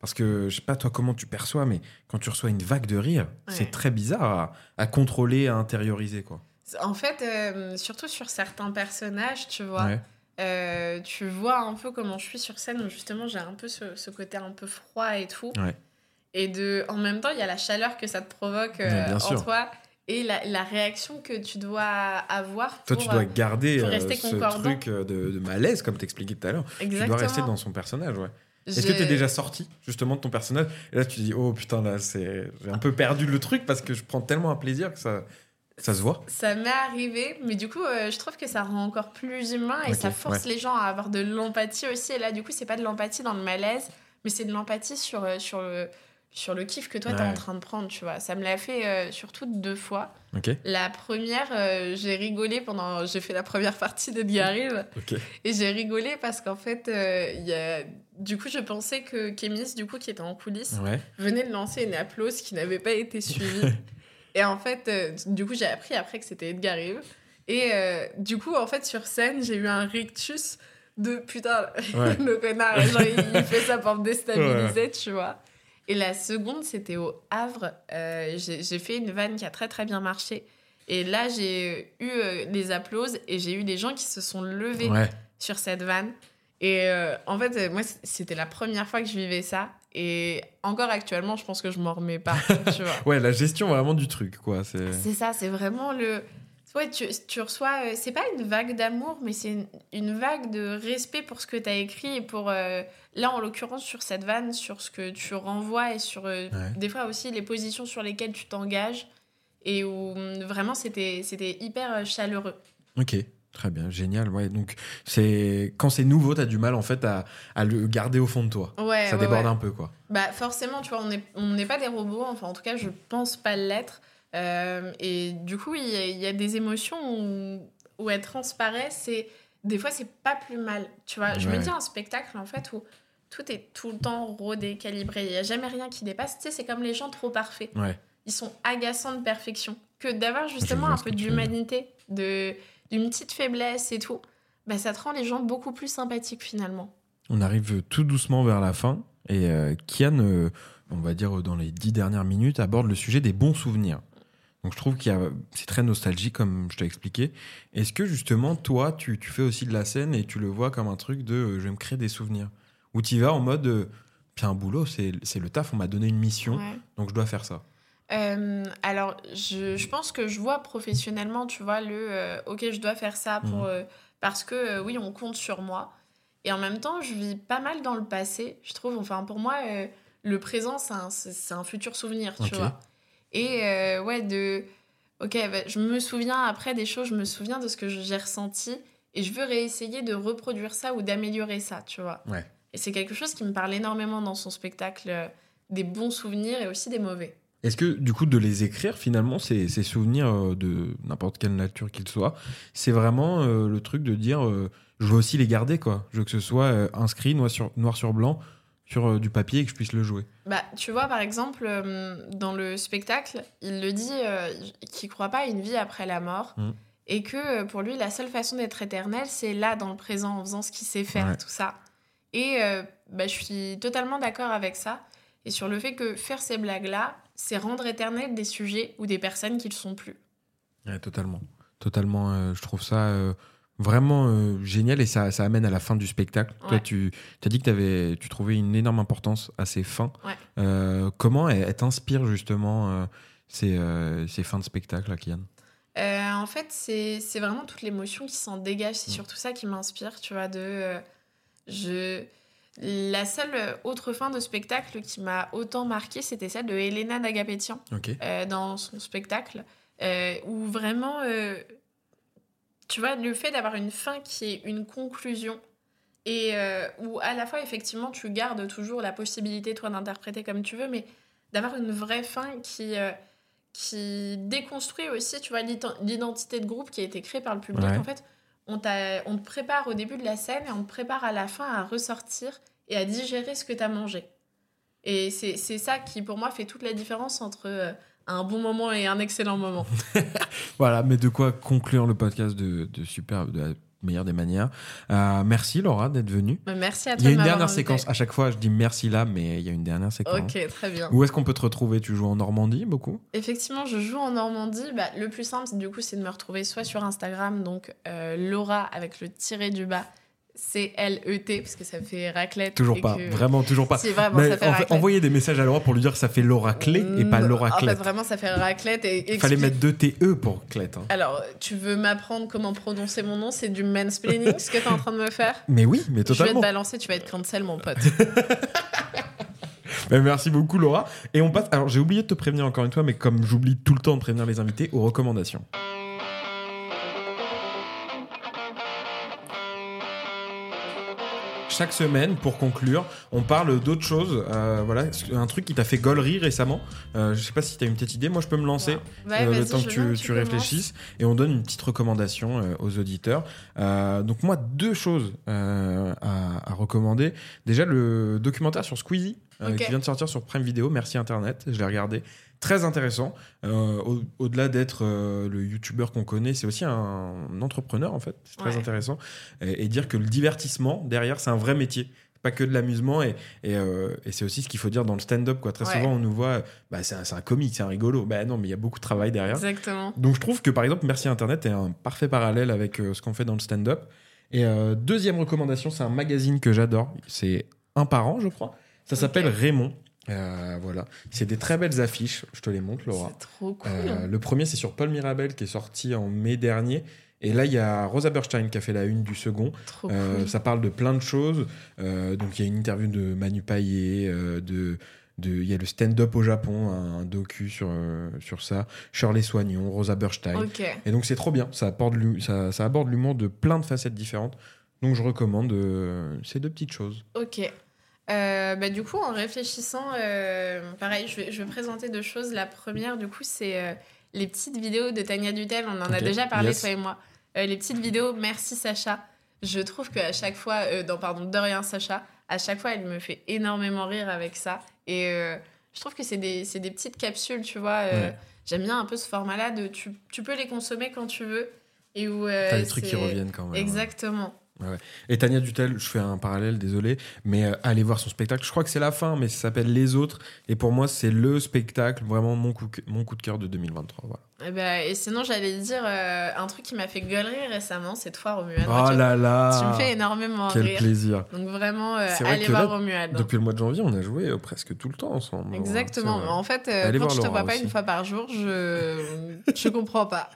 S1: Parce que je sais pas toi comment tu perçois, mais quand tu reçois une vague de rire,
S2: Ouais.
S1: c'est très bizarre à, à contrôler, à intérioriser quoi.
S2: En fait, euh, surtout sur certains personnages, tu vois,
S1: Ouais.
S2: euh, tu vois un peu comment je suis sur scène où justement j'ai un peu ce, ce côté un peu froid et tout.
S1: Ouais.
S2: Et de, en même temps, il y a la chaleur que ça te provoque euh, en
S1: sûr.
S2: toi et la, la réaction que tu dois avoir
S1: Toi,
S2: pour,
S1: tu dois
S2: euh,
S1: garder
S2: pour rester
S1: ce
S2: concordant.
S1: truc de, de malaise, comme t'expliquais tout à l'heure. Tu dois rester dans son personnage, ouais. Est-ce que t'es déjà sorti justement de ton personnage? Et là, tu te dis, oh putain, là, c'est j'ai un peu perdu le truc parce que je prends tellement un plaisir que ça, ça se voit.
S2: Ça m'est arrivé, mais du coup, euh, je trouve que ça rend encore plus humain et ça force les gens à avoir de l'empathie aussi. Et là, du coup, c'est pas de l'empathie dans le malaise, mais c'est de l'empathie sur, euh, sur, le, sur le kiff que toi, t'es
S1: Ouais.
S2: en train de prendre, tu vois. Ça me l'a fait euh, surtout deux fois. La première, euh, j'ai rigolé pendant... J'ai fait la première partie d'Edgar Rive.
S1: Ok.
S2: Et j'ai rigolé parce qu'en fait, euh, il y a... du coup, je pensais que Kémis, du coup, qui était en coulisses,
S1: Ouais.
S2: venait de lancer une applause qui n'avait pas été suivie. et en fait, du coup, j'ai appris après que c'était Edgar Rive. Et du coup, en fait, sur scène, j'ai eu un rictus de putain,
S1: Ouais.
S2: le connard, genre, il, il fait ça pour me déstabiliser, tu vois. Et la seconde, c'était au Havre. Euh, j'ai fait une vanne qui a très très bien marché. Et là, j'ai eu euh, des applauses et j'ai eu des gens qui se sont levés
S1: Ouais.
S2: sur cette vanne. Et euh, en fait, moi, c'était la première fois que je vivais ça. Et encore actuellement, je pense que je m'en remets pas, tu vois.
S1: Ouais, la gestion vraiment du truc, quoi. C'est.
S2: C'est ça, c'est vraiment le. Ouais, tu, tu reçois. euh, c'est pas une vague d'amour, mais c'est une, une vague de respect pour ce que tu as écrit et pour. euh, là, en l'occurrence, sur cette vanne, sur ce que tu renvoies et sur. euh,
S1: Ouais.
S2: Des fois aussi les positions sur lesquelles tu t'engages. Et où hum, vraiment, c'était c'était hyper chaleureux.
S1: Ok, très bien, génial. Ouais, donc c'est quand c'est nouveau, t'as du mal en fait à, à le garder au fond de toi.
S2: Ouais,
S1: Ça
S2: ouais,
S1: déborde
S2: ouais.
S1: un peu, quoi.
S2: Bah forcément, tu vois, on n'est on n'est pas des robots, enfin en tout cas, je pense pas l'être. Euh, et du coup, il y, a- il y a des émotions où, où elles transparaissent et des fois, c'est pas plus mal. Tu vois, je me dis un spectacle en fait où tout est tout le temps rodé, calibré, il y a jamais rien qui dépasse. Tu sais, c'est comme les gens trop parfaits.
S1: Ouais.
S2: Ils sont agaçants de perfection. Que d'avoir justement un peu d'humanité, de d'une petite faiblesse et tout, bah ça te rend les gens beaucoup plus sympathiques finalement.
S1: On arrive tout doucement vers la fin et euh, Kian, euh, on va dire dans les dix dernières minutes, aborde le sujet des bons souvenirs. Donc je trouve qu'il y a, c'est très nostalgique comme je t'ai expliqué. Est-ce que justement toi, tu, tu fais aussi de la scène et tu le vois comme un truc de euh, je vais me créer des souvenirs? Ou tu vas en mode euh, puis un boulot, c'est c'est le taf, on m'a donné une mission,
S2: Ouais.
S1: donc je dois faire ça.
S2: Euh, alors, je, je pense que je vois professionnellement, tu vois, le euh, ok, je dois faire ça pour,
S1: Mhm.
S2: parce que oui, on compte sur moi. Et en même temps, je vis pas mal dans le passé, je trouve. Enfin, pour moi, le présent, c'est un, c'est- c'est un futur souvenir, tu vois. Et euh, ouais, de. Ok, bah, je me souviens après des choses, je me souviens de ce que j'ai ressenti. Et je veux réessayer de reproduire ça ou d'améliorer ça, tu vois.
S1: Ouais.
S2: Et c'est quelque chose qui me parle énormément dans son spectacle, euh, des bons souvenirs et aussi des mauvais.
S1: Est-ce que du coup de les écrire finalement ces, ces souvenirs euh, de n'importe quelle nature qu'ils soient, c'est vraiment euh, le truc de dire euh, je veux aussi les garder quoi. Je veux que ce soit inscrit noir sur, noir sur blanc sur euh, du papier et que je puisse le jouer.
S2: Bah, tu vois, par exemple, euh, dans le spectacle, il le dit euh, qu'il croit pas à une vie après la mort.
S1: Mm.
S2: Et que pour lui, la seule façon d'être éternel, c'est là, dans le présent, en faisant ce qu'il sait faire,
S1: Ouais.
S2: tout ça. Et euh, bah, je suis totalement d'accord avec ça. Et sur le fait que faire ces blagues-là, c'est rendre éternel des sujets ou des personnes qui ne le sont plus.
S1: Ouais, totalement. Totalement, euh, je trouve ça euh, vraiment euh, génial et ça, ça amène à la fin du spectacle. Toi, tu as dit que avais, tu trouvais une énorme importance à ces fins.
S2: Ouais.
S1: Euh, comment elle, t'inspire justement euh, ces, ces fins de spectacle, là, Kian?
S2: Euh, en fait, c'est vraiment toute l'émotion qui s'en dégage. C'est
S1: Mm.
S2: surtout ça qui m'inspire, tu vois, de... je... La seule autre fin de spectacle qui m'a autant marqué, c'était celle de Elena Nagapetian
S1: Ok.
S2: euh, dans son spectacle, où vraiment, tu vois, le fait d'avoir une fin qui est une conclusion, et euh, où à la fois, effectivement, tu gardes toujours la possibilité, toi, d'interpréter comme tu veux, mais d'avoir une vraie fin qui, euh, qui déconstruit aussi, tu vois, l'ident- l'identité de groupe qui a été créée par le public.
S1: Ouais.
S2: En fait, on, on te prépare au début de la scène et on te prépare à la fin à ressortir et à digérer ce que tu as mangé. Et c'est c'est ça qui, pour moi, fait toute la différence entre euh, un bon moment et un excellent moment.
S1: Voilà, mais de quoi conclure le podcast de, de super, de la meilleure des manières. Euh, merci Laura d'être venue.
S2: Mais Merci à toi
S1: Il y a une dernière
S2: invité.
S1: séquence. À chaque fois, je dis merci là, mais il y a une dernière séquence.
S2: Ok, très bien.
S1: Où est-ce qu'on peut te retrouver? Tu joues en Normandie beaucoup?
S2: Effectivement, je joue en Normandie. Bah, le plus simple, c'est- du coup, c'est de me retrouver soit sur Instagram, donc euh, Laura avec le tiré du bas, C-L-E-T, parce que ça fait raclette.
S1: Toujours pas,
S2: que-
S1: vraiment toujours pas.
S2: Si, vraiment,
S1: Mais
S2: ça fait
S1: en fait,
S2: raclette.
S1: envoyez des messages à Laura pour lui dire que ça fait Laura Clé et pas
S2: Mm,
S1: Laura
S2: En fait, vraiment, ça fait raclette. Et
S1: Il fallait mettre deux TE pour Clette. hein.
S2: Alors, tu veux m'apprendre comment prononcer mon nom C'est du mansplaining, ce que t'es en train de me faire?
S1: Mais oui, mais
S2: Je vais te
S1: totalement.
S2: balancer, tu vas être cancel, mon pote.
S1: Ben, merci beaucoup Laura. Et on passe. Alors j'ai oublié de te prévenir encore une fois, mais comme j'oublie tout le temps de prévenir les invités, aux recommandations. Chaque semaine, pour conclure, on parle d'autres choses. Euh, voilà, un truc qui t'a fait gollerie récemment? Euh, je sais pas si tu as une petite idée. Moi, je peux me lancer
S2: Ouais,
S1: euh, le temps que
S2: veux
S1: tu, réfléchisses et on donne une petite recommandation euh, aux auditeurs. Donc moi, deux choses à, recommander. Déjà, le documentaire sur Squeezie, euh, qui vient de sortir sur Prime Video, merci Internet, je l'ai regardé. Très intéressant. Euh, au- Au-delà d'être euh, le youtubeur qu'on connaît, c'est aussi un entrepreneur, en fait. C'est très
S2: Ouais.
S1: intéressant. Et, et dire que le divertissement, derrière, c'est un vrai métier. Pas que de l'amusement. Et, et, euh, et c'est aussi ce qu'il faut dire dans le stand-up. quoi. Très
S2: Ouais.
S1: souvent, on nous voit, bah, c'est un, c'est un comique, c'est un rigolo. Bah non, mais il y a beaucoup de travail derrière.
S2: Exactement.
S1: Donc je trouve que par exemple Merci Internet est un parfait parallèle avec ce qu'on fait dans le stand-up. Et deuxième recommandation, c'est un magazine que j'adore. C'est un par an, je crois. Ça s'appelle Raymond. Euh, voilà, c'est des très belles affiches. Je te les montre, Laura.
S2: C'est trop cool.
S1: Euh, le premier, c'est sur Paul Mirabel qui est sorti en mai dernier. Et là, il y a Rosa Berstein qui a fait la une du second. Euh,
S2: cool.
S1: Ça parle de plein de choses. Donc, il y a une interview de Manu euh, de, de, il y a le stand-up au Japon, un, un docu sur, euh, sur ça. Shirley Soignon, Rosa Berstein. Et donc, c'est trop bien. Ça, apporte ça, ça aborde l'humour de plein de facettes différentes. Donc, je recommande euh, ces deux petites choses.
S2: Ok. Euh, bah, du coup, en réfléchissant, euh, pareil, je vais, je vais présenter deux choses. La première, du coup, c'est euh, les petites vidéos de Tania Dutel. On en a déjà parlé,
S1: Yes.
S2: toi et moi. Les petites vidéos Merci Sacha. Je trouve qu'à chaque fois, dans Pardon, de rien Sacha, à chaque fois, elle me fait énormément rire avec ça. Et je trouve que c'est des, des petites capsules, tu vois.
S1: Ouais.
S2: J'aime bien un peu ce format-là de tu, tu peux les consommer quand tu veux. Et où.
S1: T'as des trucs qui reviennent quand même.
S2: Exactement.
S1: Et Tania Dutel, je fais un parallèle, désolé, mais euh, allez voir son spectacle. Je crois que c'est la fin, mais ça s'appelle Les Autres. Et pour moi, c'est le spectacle, vraiment mon coup, mon coup de cœur de 2023. Voilà.
S2: Eh ben, et sinon, j'allais dire euh, un truc qui m'a fait gueulerie récemment, c'est toi, Romuald.
S1: Oh
S2: tu-
S1: là là
S2: Tu me fais énormément
S1: Quel
S2: rire.
S1: plaisir
S2: Donc vraiment, euh,
S1: vrai
S2: allez voir
S1: là,
S2: Romuald.
S1: Depuis le mois de janvier, on a joué euh, presque tout le temps ensemble.
S2: Exactement. Mais en fait, euh, quand je te vois pas
S1: aussi.
S2: une fois par jour, je je comprends pas.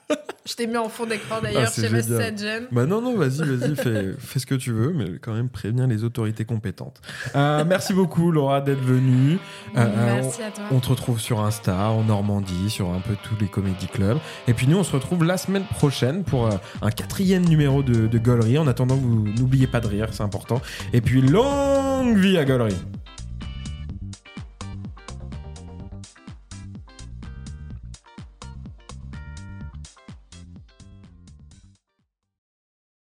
S2: Je t'ai mis en fond d'écran d'ailleurs
S1: Ah, c'est
S2: chez
S1: génial.
S2: West Gen.
S1: Bah non, non, vas-y, vas-y, fais, fais ce que tu veux, mais quand même prévenir les autorités compétentes. Merci beaucoup, Laura, d'être venue.
S2: Merci à toi.
S1: On te retrouve sur Insta, en Normandie, sur un peu tous les clubs. Et puis nous, on se retrouve la semaine prochaine pour euh, un quatrième numéro de, de. En attendant, vous n'oubliez pas de rire, c'est important. Et puis, longue vie à Gaulerie